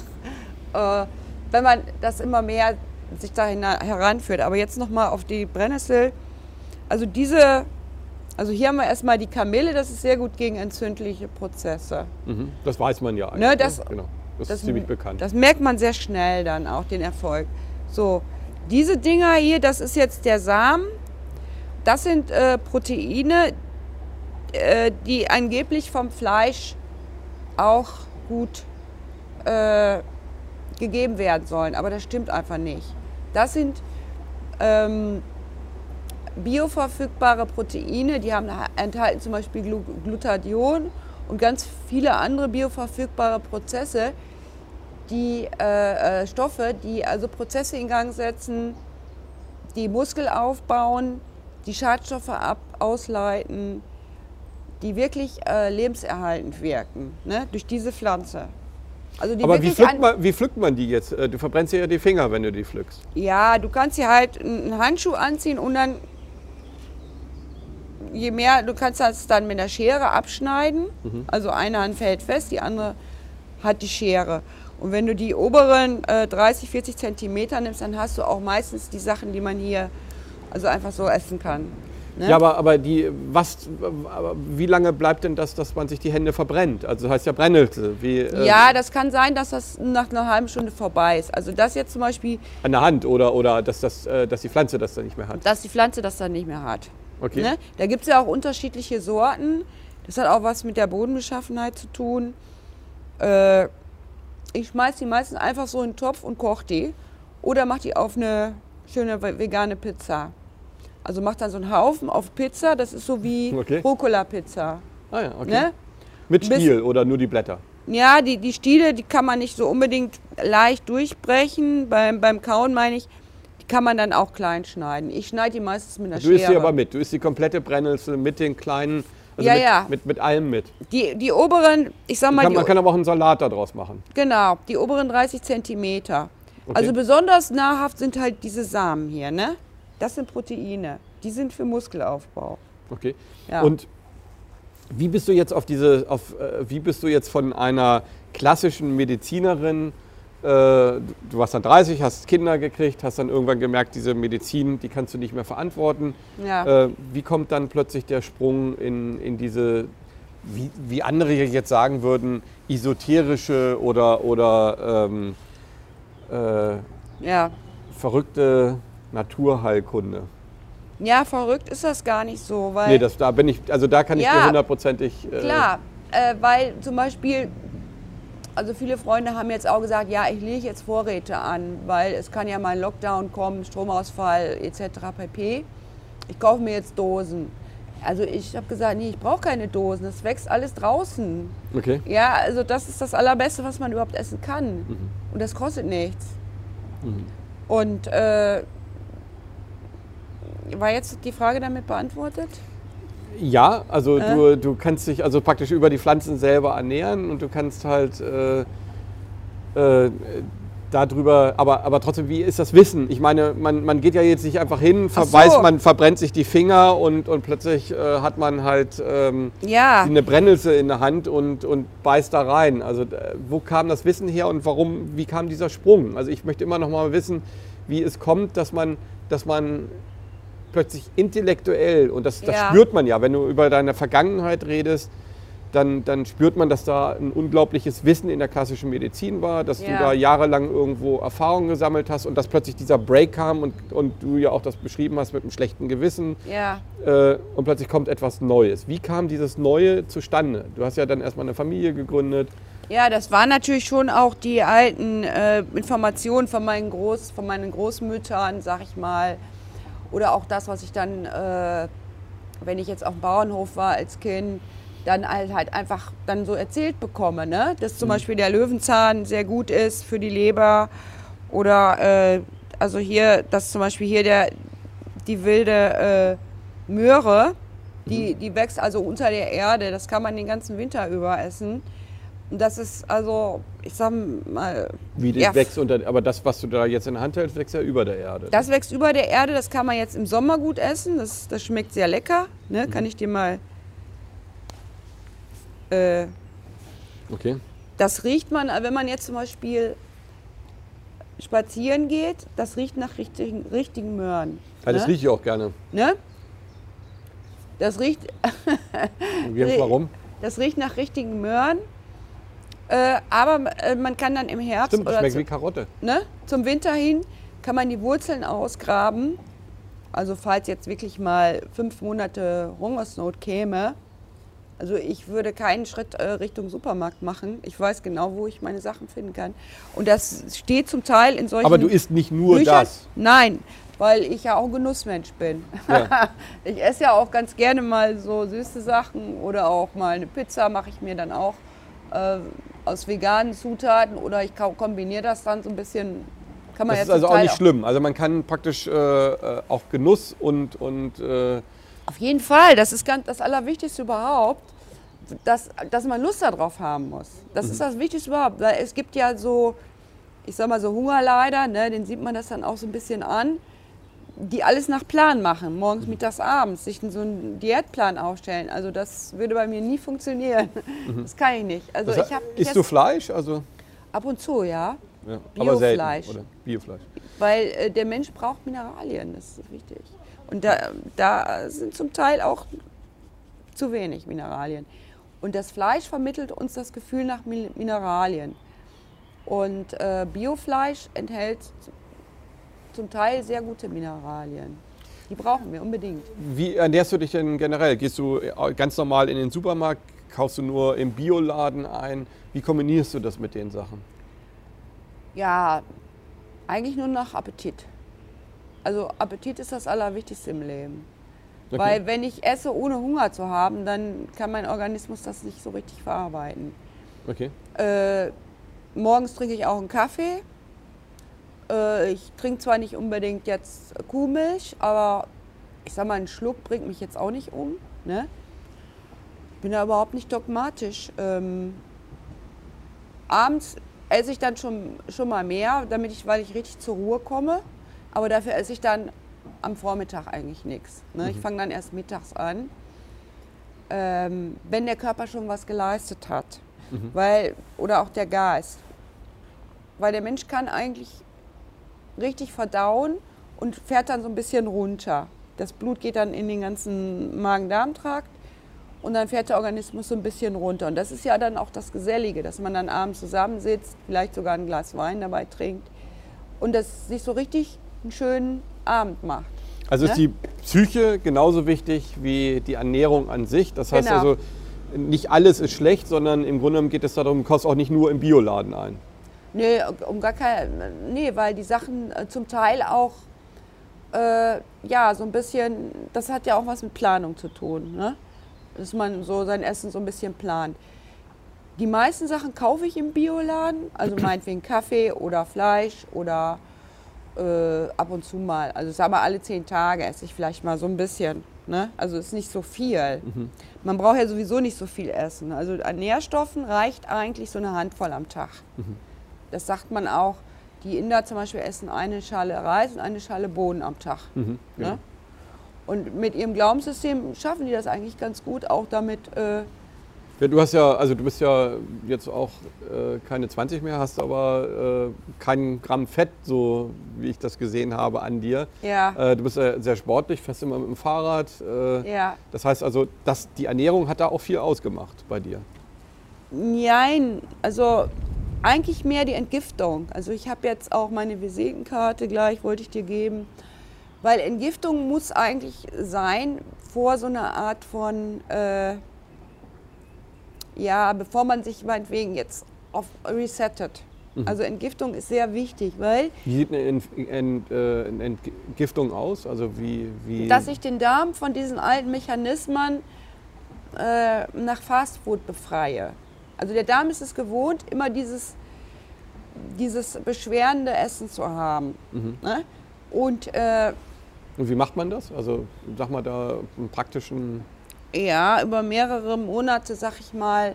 Äh, wenn man das immer mehr sich da heranführt. Aber jetzt nochmal auf die Brennnessel. Also diese, also hier haben wir erstmal die Kamille, das ist sehr gut gegen entzündliche Prozesse. Mhm. Das weiß man ja eigentlich. Ne, das- genau. das, das- ist ziemlich bekannt. Das merkt man sehr schnell dann auch, den Erfolg. So, diese Dinger hier, das ist jetzt der Samen. Das sind äh, Proteine, äh, die angeblich vom Fleisch auch gut äh, gegeben werden sollen. Aber das stimmt einfach nicht. Das sind ähm, bioverfügbare Proteine, die haben, enthalten zum Beispiel Glu Glutathion und ganz viele andere bioverfügbare Prozesse, die äh, äh, Stoffe, die also Prozesse in Gang setzen, die Muskel aufbauen, die Schadstoffe ab ausleiten, die wirklich äh, lebenserhaltend wirken, ne, durch diese Pflanze. Also die Aber wie pflückt, an- man, wie pflückt man die jetzt? Äh, Du verbrennst ja die Finger, wenn du die pflückst. Ja, du kannst dir halt einen Handschuh anziehen und dann, je mehr, du kannst das dann mit der Schere abschneiden. Also eine Hand fällt fest, die andere hat die Schere. Und wenn du die oberen äh, 30, 40 Zentimeter nimmst, dann hast du auch meistens die Sachen, die man hier also einfach so essen kann. Ne? Ja, aber, aber die, was, wie lange bleibt denn das, dass man sich die Hände verbrennt? Also das heißt ja Brennelse. Wie, äh, ja, das kann sein, dass das nach einer halben Stunde vorbei ist. Also das jetzt zum Beispiel, An der Hand oder, oder dass, das, äh, dass die Pflanze das dann nicht mehr hat. dass die Pflanze das dann nicht mehr hat. Okay. Ne? Da gibt es ja auch unterschiedliche Sorten. Das hat auch was mit der Bodenbeschaffenheit zu tun. Äh, ich schmeiß die meistens einfach so in den Topf und koche die. Oder mach die auf eine schöne ve- vegane Pizza. Also mach dann so einen Haufen auf Pizza. Das ist so wie Okay. Rucola-Pizza. Ah ja, okay. Ne? Mit Stiel oder nur die Blätter? Ja, die, die Stiele, die kann man nicht so unbedingt leicht durchbrechen. Beim, beim Kauen meine ich, die kann man dann auch klein schneiden. Ich schneide die meistens mit einer Du isst Schere. sie aber mit. Du isst die komplette Brennelse mit den kleinen, also Ja, mit, ja. Mit, mit allem mit. die, die oberen, ich sag mal, Kann, man kann aber auch einen Salat daraus machen. Genau, die oberen 30 Zentimeter. Okay. Also besonders nahrhaft sind halt diese Samen hier, ne? Das sind Proteine. Die sind für Muskelaufbau. Okay. Ja. Und wie bist du jetzt auf diese, auf, äh, wie bist du jetzt von einer klassischen Medizinerin, du du warst dann 30, hast Kinder gekriegt, hast dann irgendwann gemerkt, diese Medizin, die kannst du nicht mehr verantworten. Ja. Äh, wie kommt dann plötzlich der Sprung in, in diese, wie, wie andere jetzt sagen würden, esoterische oder, oder ähm, äh, ja. verrückte Naturheilkunde? Ja, verrückt ist das gar nicht so, weil Nee, das, da bin ich, also da kann ich Ja, dir hundertprozentig. Äh, klar, äh, weil zum Beispiel, also viele Freunde haben jetzt auch gesagt, ja, ich lege jetzt Vorräte an, weil es kann ja mal ein Lockdown kommen, Stromausfall etc. pp. Ich kaufe mir jetzt Dosen. Also ich habe gesagt, nee, ich brauche keine Dosen, das wächst alles draußen. Okay. Ja, also das ist das Allerbeste, was man überhaupt essen kann. Und das kostet nichts. Und äh, war jetzt die Frage damit beantwortet? Ja, also Äh? du, du kannst dich also praktisch über die Pflanzen selber ernähren und du kannst halt äh, äh, darüber, aber, aber trotzdem, wie ist das Wissen? Ich meine, man, man geht ja jetzt nicht einfach hin, so. man verbrennt sich die Finger und, und plötzlich äh, hat man halt ähm, Ja, eine Brennelse in der Hand und, und beißt da rein. Also äh, wo kam das Wissen her und warum, wie kam dieser Sprung? Also ich möchte immer noch mal wissen, wie es kommt, dass man, dass man plötzlich intellektuell, und das, das Ja. spürt man ja, wenn du über deine Vergangenheit redest, dann, dann spürt man, dass da ein unglaubliches Wissen in der klassischen Medizin war, dass du Ja. da jahrelang irgendwo Erfahrungen gesammelt hast und dass plötzlich dieser Break kam und, und du ja auch das beschrieben hast mit einem schlechten Gewissen ja. äh, und plötzlich kommt etwas Neues. Wie kam dieses Neue zustande? Du hast ja dann erstmal eine Familie gegründet. Ja, das waren natürlich schon auch die alten äh, Informationen von meinen, Groß, von meinen Großmüttern, sag ich mal. Oder auch das, was ich dann, äh, wenn ich jetzt auf dem Bauernhof war als Kind, dann halt, halt einfach dann so erzählt bekomme. Ne? Dass zum Beispiel der Löwenzahn sehr gut ist für die Leber. Oder äh, also hier, dass zum Beispiel hier der, die wilde äh, Möhre, die, die wächst also unter der Erde. Das kann man den ganzen Winter über essen. Und das ist also, ich sag mal, Wie das Ja. wächst unter, aber das, was du da jetzt in der Hand hältst, wächst ja über der Erde. das wächst über der Erde, das kann man jetzt im Sommer gut essen. Das, das schmeckt sehr lecker. Ne? Kann ich dir mal. Äh, okay. das riecht man, wenn man jetzt zum Beispiel spazieren geht, das riecht nach richtigen, richtigen Möhren. Ja, das ne? rieche ich auch gerne. Ne? Das riecht, warum? das riecht nach richtigen Möhren. Äh, aber äh, man kann dann im Herbst Stimmt, oder schmeckt zu, wie Karotte. ne, zum Winter hin kann man die Wurzeln ausgraben. Also falls jetzt wirklich mal fünf Monate Hungersnot käme. Also ich würde keinen Schritt äh, Richtung Supermarkt machen. Ich weiß genau, wo ich meine Sachen finden kann. Und das steht zum Teil in solchen Aber du isst nicht nur Büchern. das. Nein, weil ich ja auch ein Genussmensch bin. Ja. ich esse ja auch ganz gerne mal so süße Sachen oder auch mal eine Pizza mache ich mir dann auch äh, aus veganen Zutaten oder ich kombiniere das dann so ein bisschen. Kann man Das ist ja also auch nicht schlimm. Also man kann praktisch äh, äh, auch Genuss und, und äh, Auf jeden Fall, das ist ganz das Allerwichtigste überhaupt, dass, dass man Lust darauf haben muss. Das Mhm. ist das Wichtigste überhaupt. Weil es gibt ja so, ich sag mal so Hungerleider, ne, den sieht man das dann auch so ein bisschen an, die alles nach Plan machen, Mhm. morgens, mittags, abends, sich so einen Diätplan aufstellen. Also das würde bei mir nie funktionieren. Das kann ich nicht. Also Mhm. Das ich habe isst du Fleisch? Also, ab und zu, ja, ja, Biofleisch. oder? Biofleisch. weil äh, der Mensch braucht Mineralien, das ist wichtig. Und da, da sind zum Teil auch zu wenig Mineralien. Und das Fleisch vermittelt uns das Gefühl nach Min- Mineralien. Und äh, Biofleisch enthält zum Teil sehr gute Mineralien. Die brauchen wir unbedingt. Wie ernährst du dich denn generell? Gehst du äh, ganz normal in den Supermarkt? Kaufst du nur im Bioladen ein? Wie kombinierst du das mit den Sachen? Ja, eigentlich nur nach Appetit. Also Appetit ist das Allerwichtigste im Leben. Okay. Weil wenn ich esse, ohne Hunger zu haben, dann kann mein Organismus das nicht so richtig verarbeiten. Okay. Äh, morgens trinke ich auch einen Kaffee. Äh, ich trinke zwar nicht unbedingt jetzt Kuhmilch, aber ich sag mal, ein Schluck bringt mich jetzt auch nicht um. Ne? Bin da überhaupt nicht dogmatisch. Ähm, abends esse ich dann schon, schon mal mehr, damit ich, weil ich richtig zur Ruhe komme. Aber dafür esse ich dann am Vormittag eigentlich nichts. Ne? Ich fange dann erst mittags an, ähm, wenn der Körper schon was geleistet hat. Weil, oder auch der Geist. Weil der Mensch kann eigentlich richtig verdauen und fährt dann so ein bisschen runter. Das Blut geht dann in den ganzen Magen-Darm-Trakt und dann fährt der Organismus so ein bisschen runter. Und das ist ja dann auch das Gesellige, dass man dann abends zusammensitzt, vielleicht sogar ein Glas Wein dabei trinkt und das sich so richtig einen schönen Abend macht. Also ist Ne? die Psyche genauso wichtig wie die Ernährung an sich. Das heißt Genau. also, nicht alles ist schlecht, sondern im Grunde genommen geht es darum, du kaufst auch nicht nur im Bioladen ein. Nee, um gar kein, nee, weil die Sachen äh, zum Teil auch, äh, ja, so ein bisschen, das hat ja auch was mit Planung zu tun, ne? dass man so sein Essen so ein bisschen plant. Die meisten Sachen kaufe ich im Bioladen, also meinetwegen Kaffee oder Fleisch oder äh, ab und zu mal. Also ich sag mal, alle zehn Tage esse ich vielleicht mal so ein bisschen. Ne? Also ist nicht so viel. Man braucht ja sowieso nicht so viel essen. Also an Nährstoffen reicht eigentlich so eine Handvoll am Tag. Das sagt man auch. Die Inder zum Beispiel essen eine Schale Reis und eine Schale Bohnen am Tag. Mhm, ja. Ne? Und mit ihrem Glaubenssystem schaffen die das eigentlich ganz gut, auch damit. Äh, Ja, du hast ja, also du bist ja jetzt auch äh, keine 20 mehr, hast aber äh, kein Gramm Fett, so wie ich das gesehen habe an dir. ja, Äh, du bist äh, sehr sportlich, fährst immer mit dem Fahrrad. Äh, ja. Das heißt also, dass die Ernährung hat da auch viel ausgemacht bei dir. Nein, also eigentlich mehr die Entgiftung. Also ich habe jetzt auch meine Visitenkarte gleich, wollte ich dir geben. Weil Entgiftung muss eigentlich sein vor so einer Art von, äh, ja, bevor man sich meinetwegen jetzt auf resettet. Also Entgiftung ist sehr wichtig, weil Wie sieht eine Ent Ent äh, Entgiftung aus? Also wie, wie dass ich den Darm von diesen alten Mechanismen äh, nach Fastfood befreie. Also der Darm ist es gewohnt, immer dieses, dieses beschwerende Essen zu haben. Ne? Und äh, Und wie macht man das? Also sag mal da einen praktischen. ja, über mehrere Monate, sag ich mal,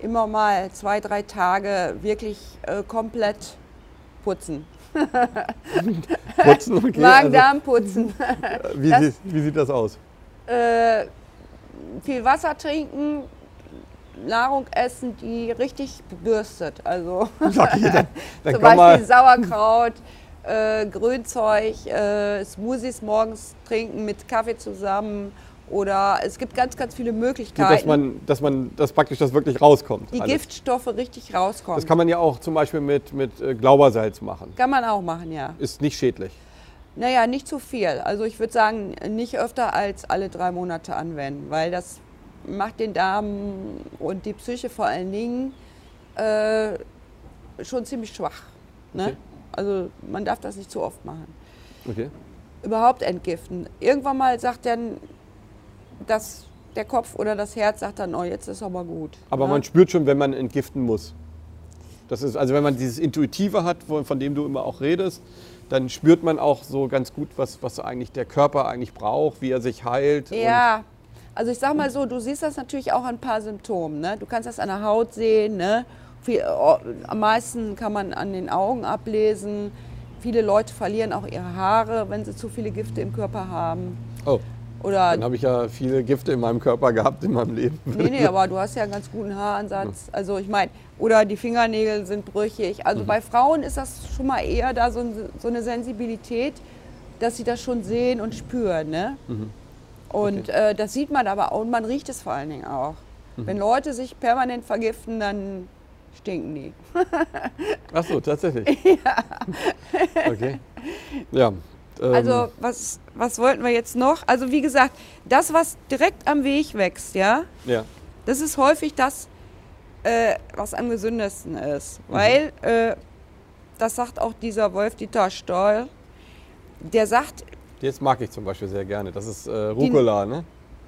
immer mal zwei, drei Tage wirklich äh, komplett putzen. Putzen, okay. Magen-Darm putzen. Also, wie, das- sieht, wie sieht das aus? äh, viel Wasser trinken, Nahrung essen, die richtig bürstet. Also Okay, dann, dann zum. Beispiel Sauerkraut, äh, Grünzeug, äh, Smoothies morgens trinken mit Kaffee zusammen. Oder es gibt ganz, ganz viele Möglichkeiten, dass man, dass man, dass praktisch das wirklich rauskommt. die alles. Giftstoffe richtig rauskommen. Das kann man ja auch zum Beispiel mit, mit äh, Glaubersalz machen. Kann man auch machen, ja. Ist nicht schädlich. Naja, nicht zu viel. Also ich würde sagen, nicht öfter als alle drei Monate anwenden, weil das macht den Darm und die Psyche vor allen Dingen äh, schon ziemlich schwach. Ne? Okay. Also man darf das nicht zu oft machen. Okay. Überhaupt entgiften. Irgendwann mal sagt dann das, der Kopf oder das Herz sagt dann, oh, jetzt ist aber gut. Aber ne? man spürt schon, wenn man entgiften muss. Das ist, also wenn man dieses Intuitive hat, von, dem du immer auch redest, dann spürt man auch so ganz gut, was, was eigentlich der Körper eigentlich braucht, wie er sich heilt. Ja, Also ich sag mal so, du siehst das natürlich auch an ein paar Symptomen. Ne? Du kannst das an der Haut sehen. Ne? Viel, oh, am meisten kann man an den Augen ablesen. Viele Leute verlieren auch ihre Haare, wenn sie zu viele Gifte im Körper haben. Oh. Oder Dann habe ich ja viele Gifte in meinem Körper gehabt in meinem Leben. Nee, nee, aber du hast ja einen ganz guten Haaransatz. Also ich meine, oder die Fingernägel sind brüchig. Also bei Frauen ist das schon mal eher da so, so eine Sensibilität, dass sie das schon sehen und spüren. Ne? Und äh, das sieht man aber auch und man riecht es vor allen Dingen auch. Wenn Leute sich permanent vergiften, dann stinken die. Ach so, tatsächlich. ja. Okay. Ja. ähm, Also was, was wollten wir jetzt noch? Also wie gesagt, das, was direkt am Weg wächst, ja, ja. das ist häufig das, äh, was am gesündesten ist. Weil, äh, das sagt auch dieser Wolf-Dieter Stoll, der sagt, Jetzt mag ich zum Beispiel sehr gerne. Das ist äh, Rucola, ne?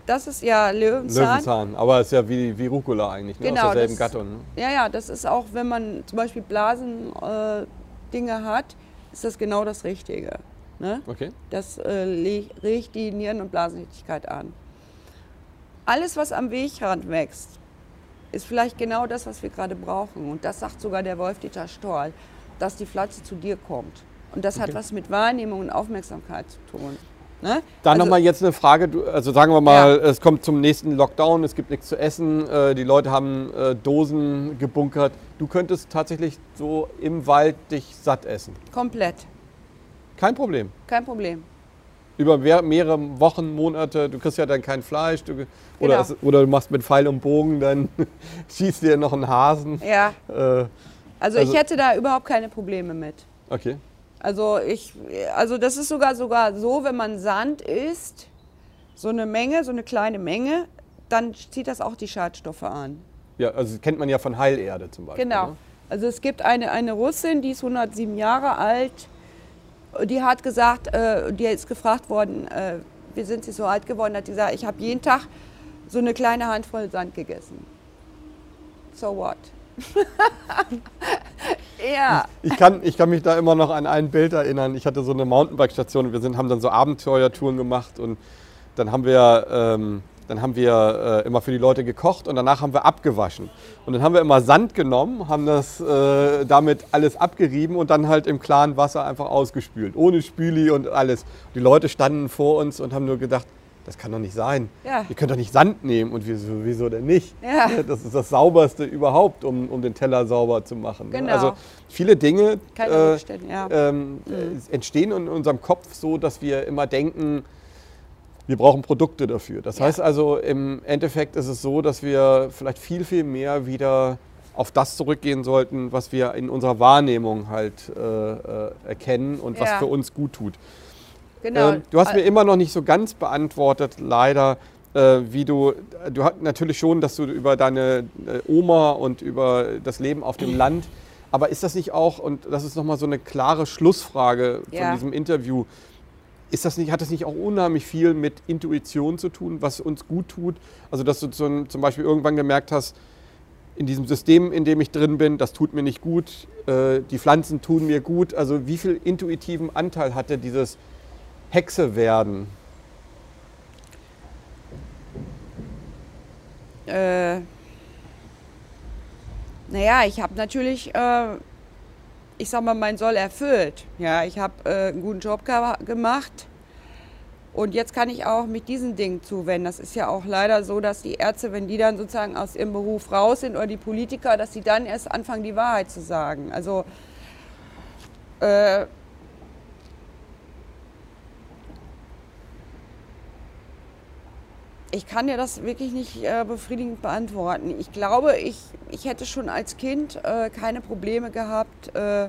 das ist ja Löwenzahn. Löwenzahn. Aber ist ja wie, wie Rucola eigentlich, ne? Genau, Aus derselben das- Gattung. Ne? Ja, ja, das ist auch, wenn man zum Beispiel Blasen-Dinge äh, Dinge hat, ist das genau das Richtige. Ne? Okay. Das äh, regt die Nieren- und Blasentätigkeit an. Alles, was am Wegrand wächst, ist vielleicht genau das, was wir gerade brauchen. Und das sagt sogar der Wolf-Dieter Storl, dass die Pflanze zu dir kommt. Und das hat Okay. was mit Wahrnehmung und Aufmerksamkeit zu tun. Ne? Dann Also- nochmal jetzt eine Frage. Also sagen wir mal, es kommt zum nächsten Lockdown, es gibt nichts zu essen, äh, die Leute haben äh, Dosen gebunkert. Du könntest tatsächlich so im Wald dich satt essen. Komplett. Kein Problem. Kein Problem. Über mehr, mehrere Wochen, Monate, du kriegst ja dann kein Fleisch. Du, oder, Genau. es, oder du machst mit Pfeil und Bogen, dann schießt dir noch einen Hasen. Ja, Äh, also, Also- ich hätte da überhaupt keine Probleme mit. okay. Also ich, also das ist sogar sogar so, wenn man Sand isst, so eine Menge, so eine kleine Menge, dann zieht das auch die Schadstoffe an. Ja, also kennt man ja von Heilerde zum Beispiel. Genau. Ne? Also es gibt eine, eine Russin, die ist 107 Jahre alt, die hat gesagt, äh, die ist gefragt worden, äh, wie sind Sie so alt geworden, hat die gesagt, ich habe jeden Tag so eine kleine Handvoll Sand gegessen. So what? ja. Ich kann, ich kann mich da immer noch an ein Bild erinnern. Ich hatte so eine Mountainbike-Station und wir sind, haben dann so Abenteuertouren gemacht und dann haben wir, ähm, dann haben wir äh, immer für die Leute gekocht und danach haben wir abgewaschen. Und dann haben wir immer Sand genommen, haben das äh, damit alles abgerieben und dann halt im klaren Wasser einfach ausgespült, ohne Spüli und alles. Die Leute standen vor uns und haben nur gedacht, das kann doch nicht sein. Ja. Ihr könnt doch nicht Sand nehmen und wieso, wieso denn nicht? Ja. Das ist das Sauberste überhaupt, um, um den Teller sauber zu machen. ne? Genau. Also viele Dinge äh, ja. ähm, äh, entstehen in unserem Kopf so, dass wir immer denken, wir brauchen Produkte dafür. Das heißt also, im Endeffekt ist es so, dass wir vielleicht viel, viel mehr wieder auf das zurückgehen sollten, was wir in unserer Wahrnehmung halt äh, äh, erkennen und was für uns gut tut. Genau. Ähm, du hast mir immer noch nicht so ganz beantwortet, leider, äh, wie du, du hast natürlich schon, dass du über deine äh, Oma und über das Leben auf dem Land, aber ist das nicht auch, und das ist nochmal so eine klare Schlussfrage von Ja. diesem Interview, ist das nicht, hat das nicht auch unheimlich viel mit Intuition zu tun, was uns gut tut? Also, dass du zum, zum Beispiel irgendwann gemerkt hast, in diesem System, in dem ich drin bin, das tut mir nicht gut, äh, die Pflanzen tun mir gut. Also, wie viel intuitiven Anteil hatte dieses Hexe werden? Äh, naja, ich habe natürlich, äh, ich sag mal, mein Soll erfüllt. Ja, ich habe äh, einen guten Job ge gemacht. Und jetzt kann ich auch mit diesen Dingen zuwenden. Das ist ja auch leider so, dass die Ärzte, wenn die dann sozusagen aus ihrem Beruf raus sind oder die Politiker, dass sie dann erst anfangen, die Wahrheit zu sagen. Also äh, ich kann dir das wirklich nicht äh, befriedigend beantworten. Ich glaube, ich, ich hätte schon als Kind äh, keine Probleme gehabt. Äh,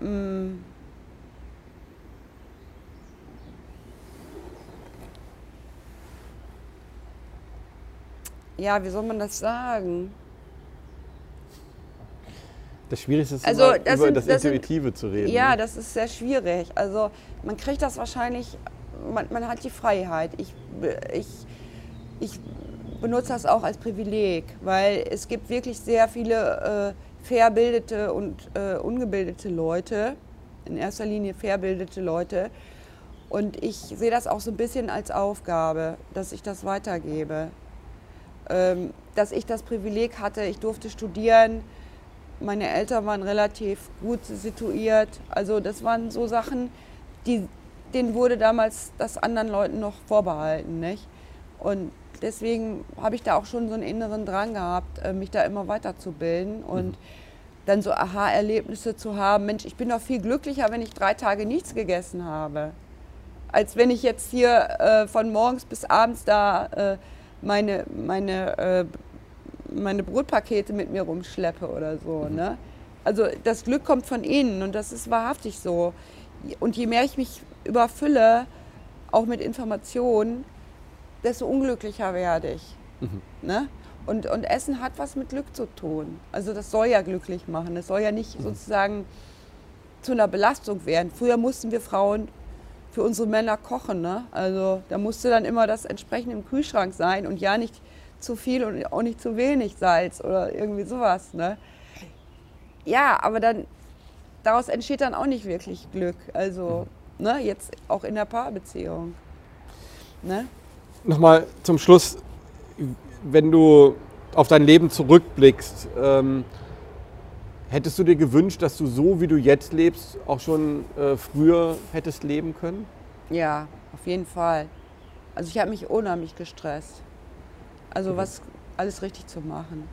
mh, ja, wie soll man das sagen? Das Schwierigste ist, Also, über, das über sind- das, das sind- Intuitive zu reden. Ja, ne? das ist sehr schwierig. Also man kriegt das wahrscheinlich, man, man hat die Freiheit. Ich, ich, ich benutze das auch als Privileg, weil es gibt wirklich sehr viele äh, verbildete und äh, ungebildete Leute, in erster Linie verbildete Leute. Und ich sehe das auch so ein bisschen als Aufgabe, dass ich das weitergebe. Ähm, dass ich das Privileg hatte, ich durfte studieren, meine Eltern waren relativ gut situiert. Also das waren so Sachen, die, denen wurde damals das anderen Leuten noch vorbehalten. Nicht? Und deswegen habe ich da auch schon so einen inneren Drang gehabt, äh, mich da immer weiterzubilden und mhm. dann so Aha-Erlebnisse zu haben. Mensch, ich bin doch viel glücklicher, wenn ich drei Tage nichts gegessen habe, als wenn ich jetzt hier äh, von morgens bis abends da äh, meine, meine, äh, meine Brotpakete mit mir rumschleppe oder so. Mhm. Ne? Also das Glück kommt von innen und das ist wahrhaftig so. Und je mehr ich mich überfülle, auch mit Informationen, desto unglücklicher werde ich. Mhm. Ne? Und, und Essen hat was mit Glück zu tun. Also das soll ja glücklich machen. Es soll ja nicht mhm. sozusagen zu einer Belastung werden. Früher mussten wir Frauen für unsere Männer kochen. Ne? Also da musste dann immer das entsprechend im Kühlschrank sein und ja nicht zu viel und auch nicht zu wenig Salz oder irgendwie sowas. Ne? Ja, aber dann daraus entsteht dann auch nicht wirklich Glück. Also mhm. Ne, jetzt auch in der Paarbeziehung. Ne? nochmal zum Schluss, wenn du auf dein Leben zurückblickst, ähm, hättest du dir gewünscht, dass du so, wie du jetzt lebst, auch schon äh, früher hättest leben können? Ja, auf jeden Fall. Also ich habe mich unheimlich gestresst. Also mhm. was alles richtig zu machen.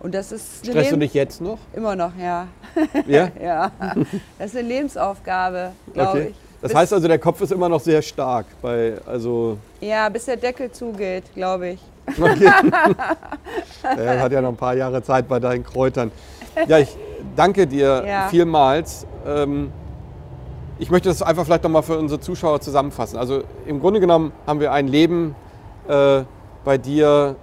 Und das ist Stresst du dich jetzt noch? Immer noch, ja. Ja? ja. Das ist eine Lebensaufgabe, glaube okay. ich. Das heißt also, der Kopf ist immer noch sehr stark bei, also. Ja, bis der Deckel zugeht, glaube ich. Okay. er hat ja noch ein paar Jahre Zeit bei deinen Kräutern. Ja, ich danke dir ja. vielmals. Ähm, ich möchte das einfach vielleicht nochmal für unsere Zuschauer zusammenfassen. Also im Grunde genommen haben wir ein Leben äh, bei dir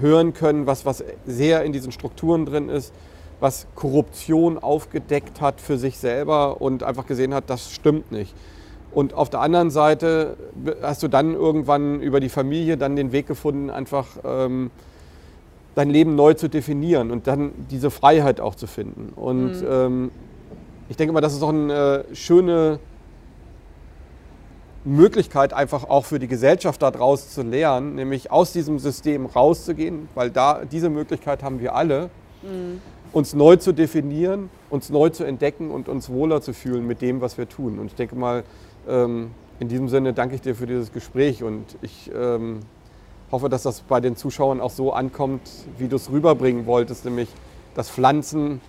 hören können, was, was sehr in diesen Strukturen drin ist was Korruption aufgedeckt hat für sich selber und einfach gesehen hat, das stimmt nicht. Und auf der anderen Seite hast du dann irgendwann über die Familie dann den Weg gefunden, einfach ähm, dein Leben neu zu definieren und dann diese Freiheit auch zu finden. Und mhm. ähm, ich denke mal, das ist auch eine äh, schöne Möglichkeit, einfach auch für die Gesellschaft daraus zu lernen, nämlich aus diesem System rauszugehen, weil da diese Möglichkeit haben wir alle. Mhm uns neu zu definieren, uns neu zu entdecken und uns wohler zu fühlen mit dem, was wir tun. Und ich denke mal, ähm, in diesem Sinne danke ich dir für dieses Gespräch und ich ähm, hoffe, dass das bei den Zuschauern auch so ankommt, wie du es rüberbringen wolltest, nämlich dass Pflanzen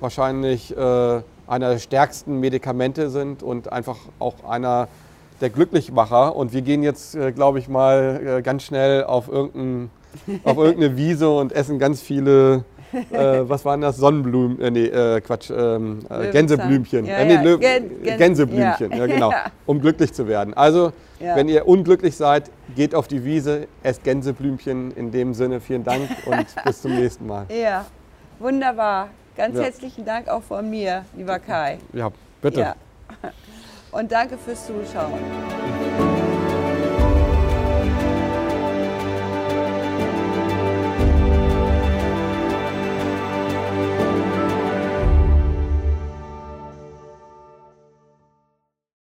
wahrscheinlich äh, einer der stärksten Medikamente sind und einfach auch einer der Glücklichmacher. Und wir gehen jetzt, äh, glaube ich, mal äh, ganz schnell auf, irgendein, auf irgendeine Wiese und essen ganz viele äh, was waren das? Sonnenblumen, äh, nee, äh, Quatsch, ähm, äh, Gänseblümchen. Ja, äh, nee, ja. Gen Gänseblümchen, ja. ja. genau, um glücklich zu werden. Also, wenn ihr unglücklich seid, geht auf die Wiese, esst Gänseblümchen. In dem Sinne, vielen Dank und bis zum nächsten Mal. Ja, wunderbar. Ganz herzlichen Dank auch von mir, lieber Kai. Ja, bitte. Und danke fürs Zuschauen.